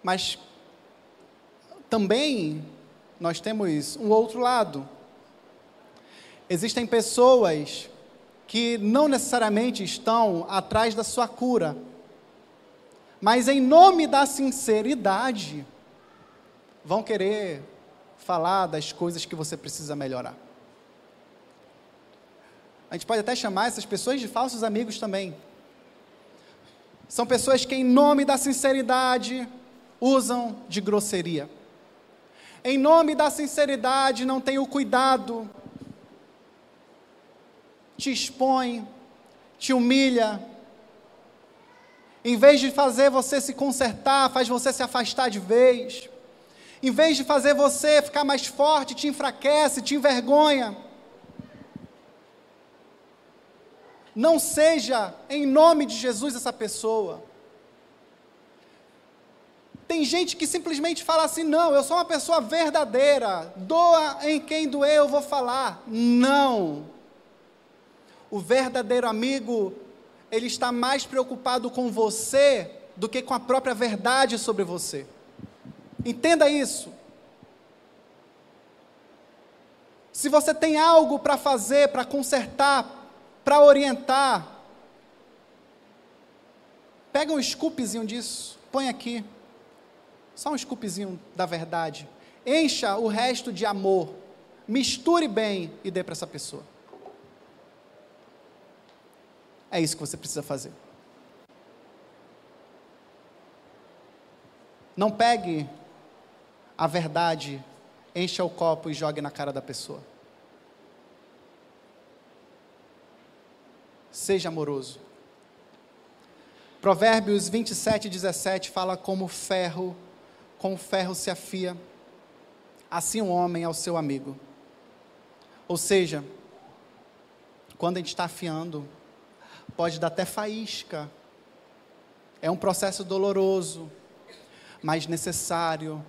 Mas também nós temos um outro lado Existem pessoas que não necessariamente estão atrás da sua cura, mas em nome da sinceridade, vão querer falar das coisas que você precisa melhorar. A gente pode até chamar essas pessoas de falsos amigos também. São pessoas que, em nome da sinceridade, usam de grosseria. Em nome da sinceridade, não têm o cuidado te expõe, te humilha. Em vez de fazer você se consertar, faz você se afastar de vez. Em vez de fazer você ficar mais forte, te enfraquece, te envergonha. Não seja, em nome de Jesus, essa pessoa. Tem gente que simplesmente fala assim: não, eu sou uma pessoa verdadeira, doa em quem doer, eu vou falar. Não. O verdadeiro amigo, ele está mais preocupado com você do que com a própria verdade sobre você. Entenda isso. Se você tem algo para fazer, para consertar, para orientar, pega um scoopzinho disso, põe aqui. Só um scoopzinho da verdade. Encha o resto de amor. Misture bem e dê para essa pessoa. É isso que você precisa fazer. Não pegue a verdade, encha o copo e jogue na cara da pessoa. Seja amoroso. Provérbios 27, 17 fala como ferro com ferro se afia, assim um homem ao seu amigo. Ou seja, quando a gente está afiando, pode dar até faísca. É um processo doloroso, mas necessário,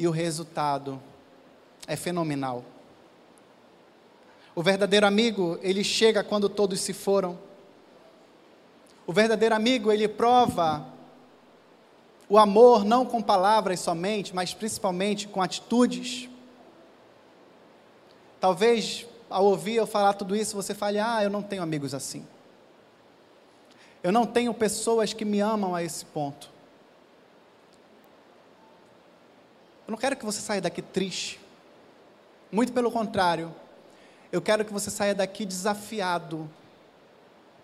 e o resultado é fenomenal. O verdadeiro amigo, ele chega quando todos se foram. O verdadeiro amigo, ele prova o amor não com palavras somente, mas principalmente com atitudes. Talvez ao ouvir eu falar tudo isso, você fale: Ah, eu não tenho amigos assim. Eu não tenho pessoas que me amam a esse ponto. Eu não quero que você saia daqui triste. Muito pelo contrário. Eu quero que você saia daqui desafiado,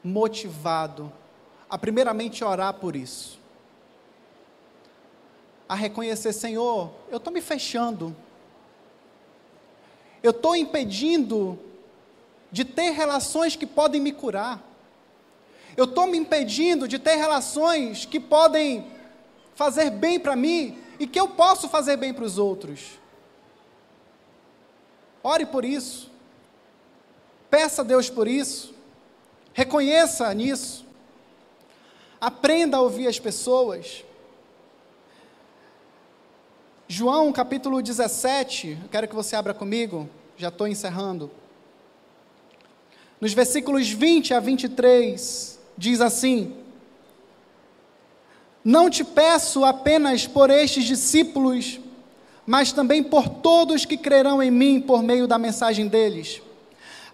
motivado, a primeiramente orar por isso a reconhecer: Senhor, eu estou me fechando, eu estou impedindo de ter relações que podem me curar, eu estou me impedindo de ter relações que podem fazer bem para mim e que eu posso fazer bem para os outros. Ore por isso, peça a Deus por isso, reconheça nisso, aprenda a ouvir as pessoas. João capítulo 17, quero que você abra comigo, já estou encerrando. Nos versículos 20 a 23, diz assim: Não te peço apenas por estes discípulos, mas também por todos que crerão em mim por meio da mensagem deles.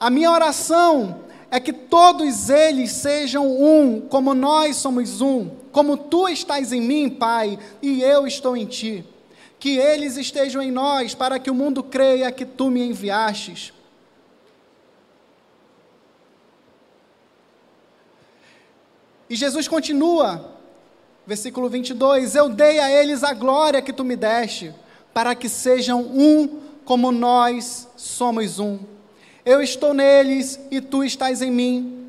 A minha oração é que todos eles sejam um, como nós somos um, como tu estás em mim, Pai, e eu estou em ti que eles estejam em nós, para que o mundo creia que tu me enviastes. E Jesus continua, versículo 22: Eu dei a eles a glória que tu me deste, para que sejam um como nós somos um. Eu estou neles e tu estás em mim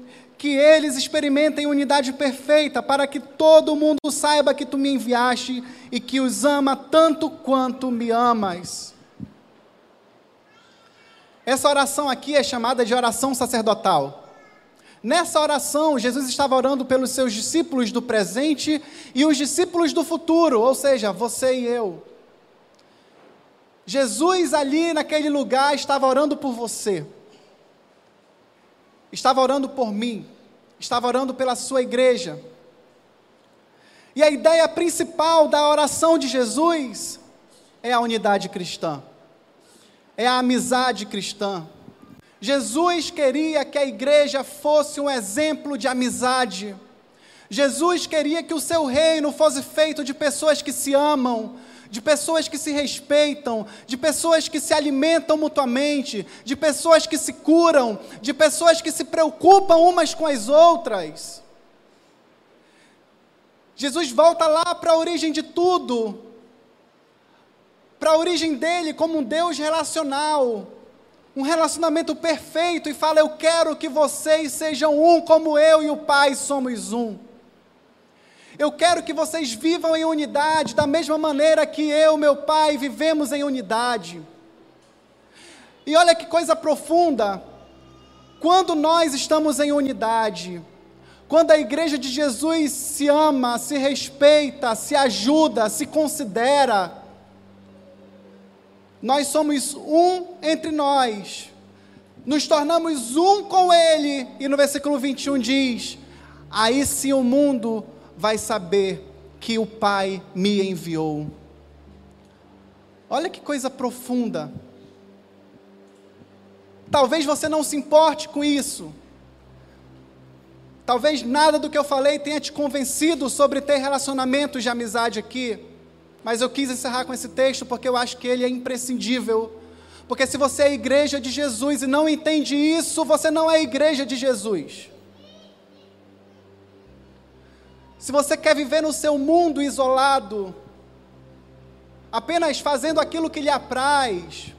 que eles experimentem unidade perfeita, para que todo mundo saiba que tu me enviaste e que os ama tanto quanto me amas. Essa oração aqui é chamada de oração sacerdotal. Nessa oração, Jesus estava orando pelos seus discípulos do presente e os discípulos do futuro, ou seja, você e eu. Jesus ali naquele lugar estava orando por você, estava orando por mim, estava orando pela sua igreja. E a ideia principal da oração de Jesus é a unidade cristã, é a amizade cristã. Jesus queria que a igreja fosse um exemplo de amizade. Jesus queria que o seu reino fosse feito de pessoas que se amam, de pessoas que se respeitam, de pessoas que se alimentam mutuamente, de pessoas que se curam, de pessoas que se preocupam umas com as outras. Jesus volta lá para a origem de tudo, para a origem dele como um Deus relacional, um relacionamento perfeito, e fala: Eu quero que vocês sejam um como eu e o Pai somos um. Eu quero que vocês vivam em unidade, da mesma maneira que eu, meu Pai, vivemos em unidade. E olha que coisa profunda. Quando nós estamos em unidade, quando a igreja de Jesus se ama, se respeita, se ajuda, se considera, nós somos um entre nós, nos tornamos um com Ele, e no versículo 21 diz: Aí sim o mundo vai saber que o Pai me enviou. Olha que coisa profunda. Talvez você não se importe com isso. Talvez nada do que eu falei tenha te convencido sobre ter relacionamentos de amizade aqui. Mas eu quis encerrar com esse texto porque eu acho que ele é imprescindível. Porque se você é igreja de Jesus e não entende isso, você não é igreja de Jesus. Se você quer viver no seu mundo isolado, apenas fazendo aquilo que lhe apraz,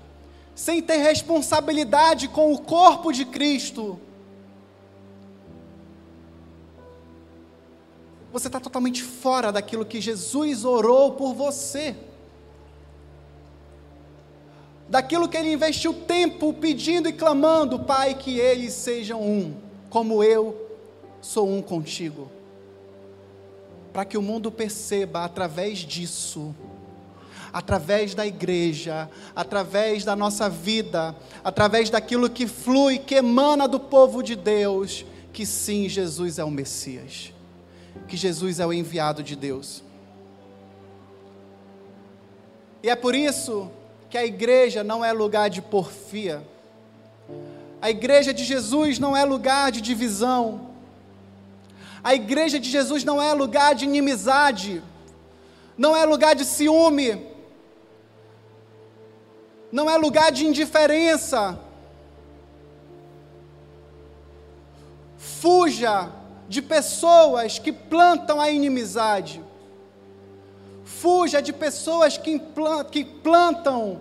sem ter responsabilidade com o corpo de Cristo, você está totalmente fora daquilo que Jesus orou por você. Daquilo que ele investiu tempo pedindo e clamando, Pai, que eles sejam um, como eu sou um contigo para que o mundo perceba através disso, através da igreja, através da nossa vida, através daquilo que flui, que emana do povo de Deus, que sim, Jesus é o Messias, que Jesus é o enviado de Deus. E é por isso que a igreja não é lugar de porfia. A igreja de Jesus não é lugar de divisão. A igreja de Jesus não é lugar de inimizade, não é lugar de ciúme, não é lugar de indiferença. Fuja de pessoas que plantam a inimizade. Fuja de pessoas que, que plantam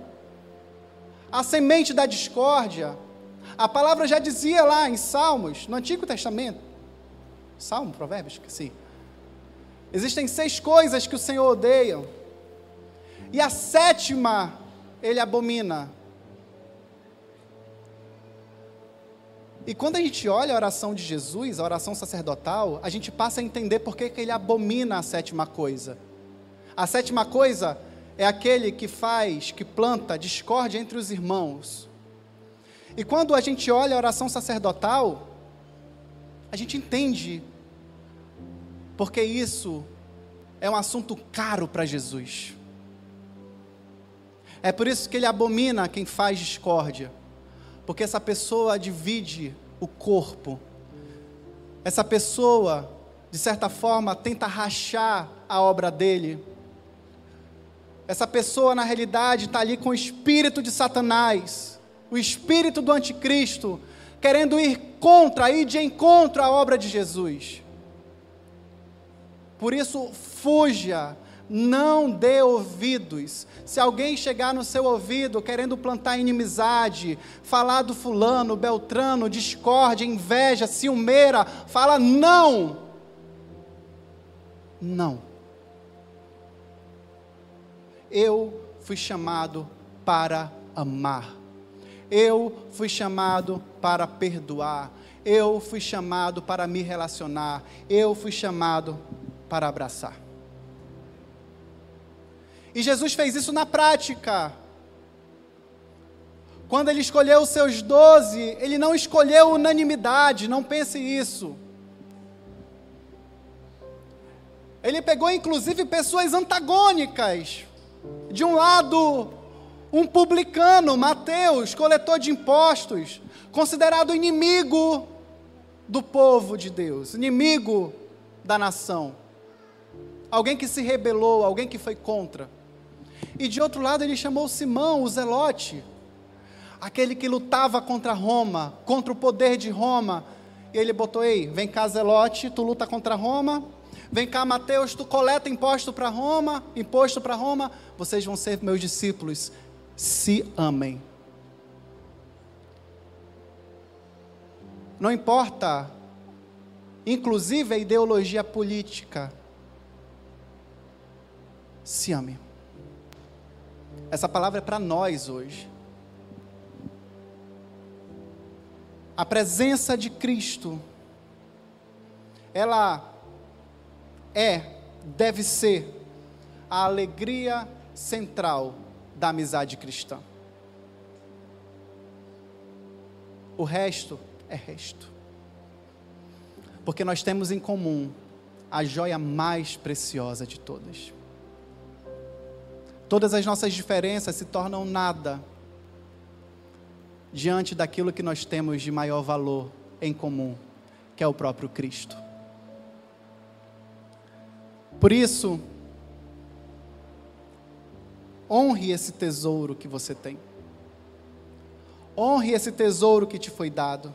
a semente da discórdia. A palavra já dizia lá em Salmos, no Antigo Testamento, Salmo, Provérbios, que sim. Existem seis coisas que o Senhor odeia. E a sétima ele abomina. E quando a gente olha a oração de Jesus, a oração sacerdotal, a gente passa a entender por que, que ele abomina a sétima coisa. A sétima coisa é aquele que faz, que planta discórdia entre os irmãos. E quando a gente olha a oração sacerdotal, a gente entende porque isso é um assunto caro para Jesus. É por isso que ele abomina quem faz discórdia, porque essa pessoa divide o corpo, essa pessoa, de certa forma, tenta rachar a obra dele. Essa pessoa, na realidade, está ali com o espírito de Satanás, o espírito do anticristo, querendo ir contra, ir de encontro à obra de Jesus. Por isso, fuja, não dê ouvidos. Se alguém chegar no seu ouvido querendo plantar inimizade, falar do fulano, beltrano, discórdia, inveja, ciumeira, fala não. Não. Eu fui chamado para amar. Eu fui chamado para perdoar. Eu fui chamado para me relacionar. Eu fui chamado para abraçar. E Jesus fez isso na prática. Quando ele escolheu os seus doze, ele não escolheu unanimidade, não pense isso. Ele pegou inclusive pessoas antagônicas. De um lado, um publicano, Mateus, coletor de impostos, considerado inimigo do povo de Deus, inimigo da nação alguém que se rebelou, alguém que foi contra. E de outro lado, ele chamou Simão, o zelote, aquele que lutava contra Roma, contra o poder de Roma. E ele botou: Ei, vem cá, zelote, tu luta contra Roma. Vem cá, Mateus, tu coleta imposto para Roma, imposto para Roma. Vocês vão ser meus discípulos. Se amem. Não importa, inclusive a ideologia política se ame. Essa palavra é para nós hoje. A presença de Cristo, ela é, deve ser, a alegria central da amizade cristã. O resto é resto. Porque nós temos em comum a joia mais preciosa de todas. Todas as nossas diferenças se tornam nada diante daquilo que nós temos de maior valor em comum, que é o próprio Cristo. Por isso, honre esse tesouro que você tem. Honre esse tesouro que te foi dado.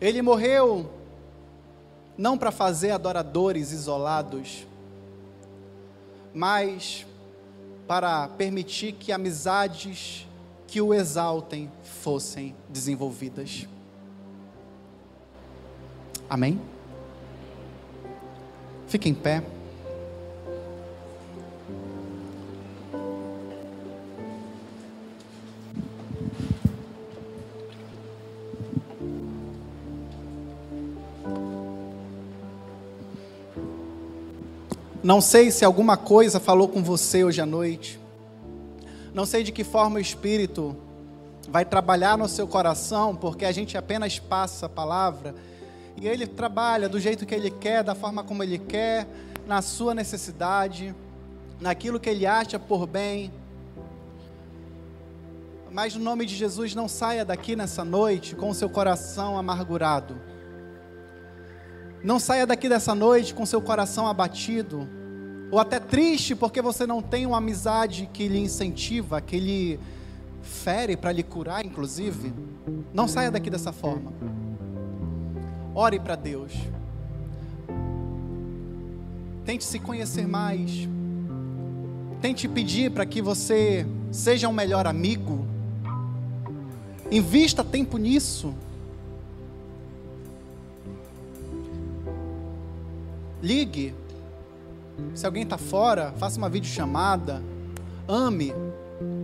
Ele morreu não para fazer adoradores isolados, mas para permitir que amizades que o exaltem fossem desenvolvidas. Amém? Fique em pé. Não sei se alguma coisa falou com você hoje à noite. Não sei de que forma o Espírito vai trabalhar no seu coração, porque a gente apenas passa a palavra e ele trabalha do jeito que ele quer, da forma como ele quer, na sua necessidade, naquilo que ele acha por bem. Mas no nome de Jesus, não saia daqui nessa noite com o seu coração amargurado. Não saia daqui dessa noite com seu coração abatido, ou até triste porque você não tem uma amizade que lhe incentiva, que lhe fere para lhe curar, inclusive. Não saia daqui dessa forma. Ore para Deus. Tente se conhecer mais. Tente pedir para que você seja um melhor amigo. Invista tempo nisso. Ligue. Se alguém está fora, faça uma videochamada. Ame.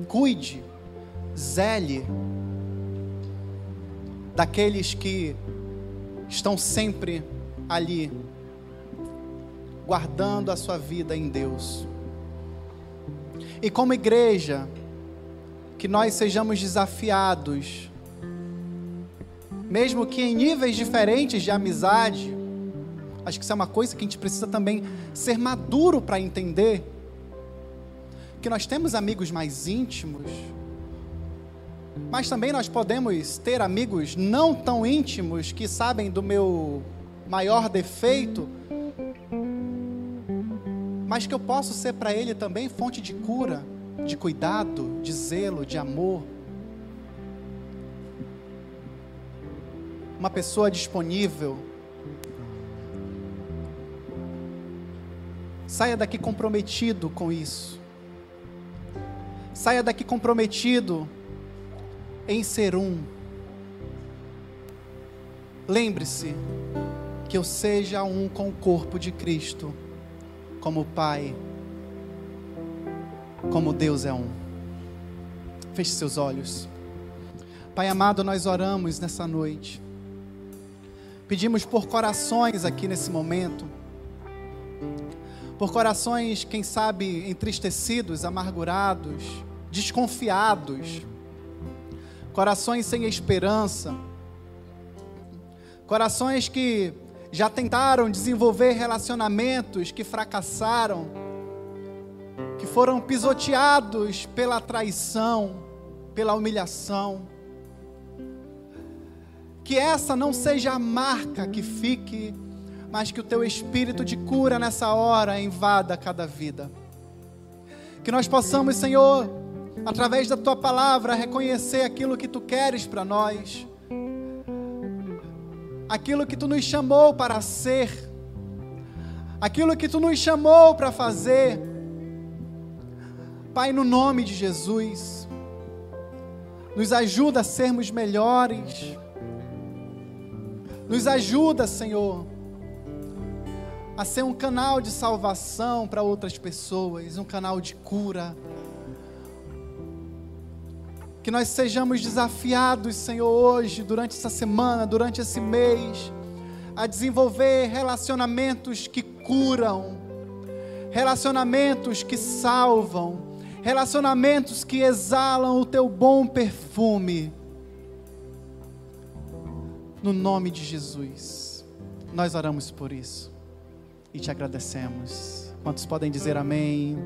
Cuide. Zele. Daqueles que estão sempre ali, guardando a sua vida em Deus. E como igreja, que nós sejamos desafiados, mesmo que em níveis diferentes de amizade, Acho que isso é uma coisa que a gente precisa também ser maduro para entender. Que nós temos amigos mais íntimos, mas também nós podemos ter amigos não tão íntimos que sabem do meu maior defeito, mas que eu posso ser para ele também fonte de cura, de cuidado, de zelo, de amor. Uma pessoa disponível Saia daqui comprometido com isso. Saia daqui comprometido em ser um. Lembre-se que eu seja um com o corpo de Cristo, como Pai, como Deus é um. Feche seus olhos. Pai amado, nós oramos nessa noite. Pedimos por corações aqui nesse momento por corações, quem sabe, entristecidos, amargurados, desconfiados, corações sem esperança, corações que já tentaram desenvolver relacionamentos que fracassaram, que foram pisoteados pela traição, pela humilhação. Que essa não seja a marca que fique mas que o teu espírito de cura nessa hora invada cada vida. Que nós possamos, Senhor, através da tua palavra, reconhecer aquilo que tu queres para nós, aquilo que tu nos chamou para ser, aquilo que tu nos chamou para fazer. Pai, no nome de Jesus, nos ajuda a sermos melhores. Nos ajuda, Senhor, a ser um canal de salvação para outras pessoas, um canal de cura. Que nós sejamos desafiados, Senhor, hoje, durante essa semana, durante esse mês, a desenvolver relacionamentos que curam, relacionamentos que salvam, relacionamentos que exalam o teu bom perfume. No nome de Jesus, nós oramos por isso e te agradecemos. Quantos podem dizer amém?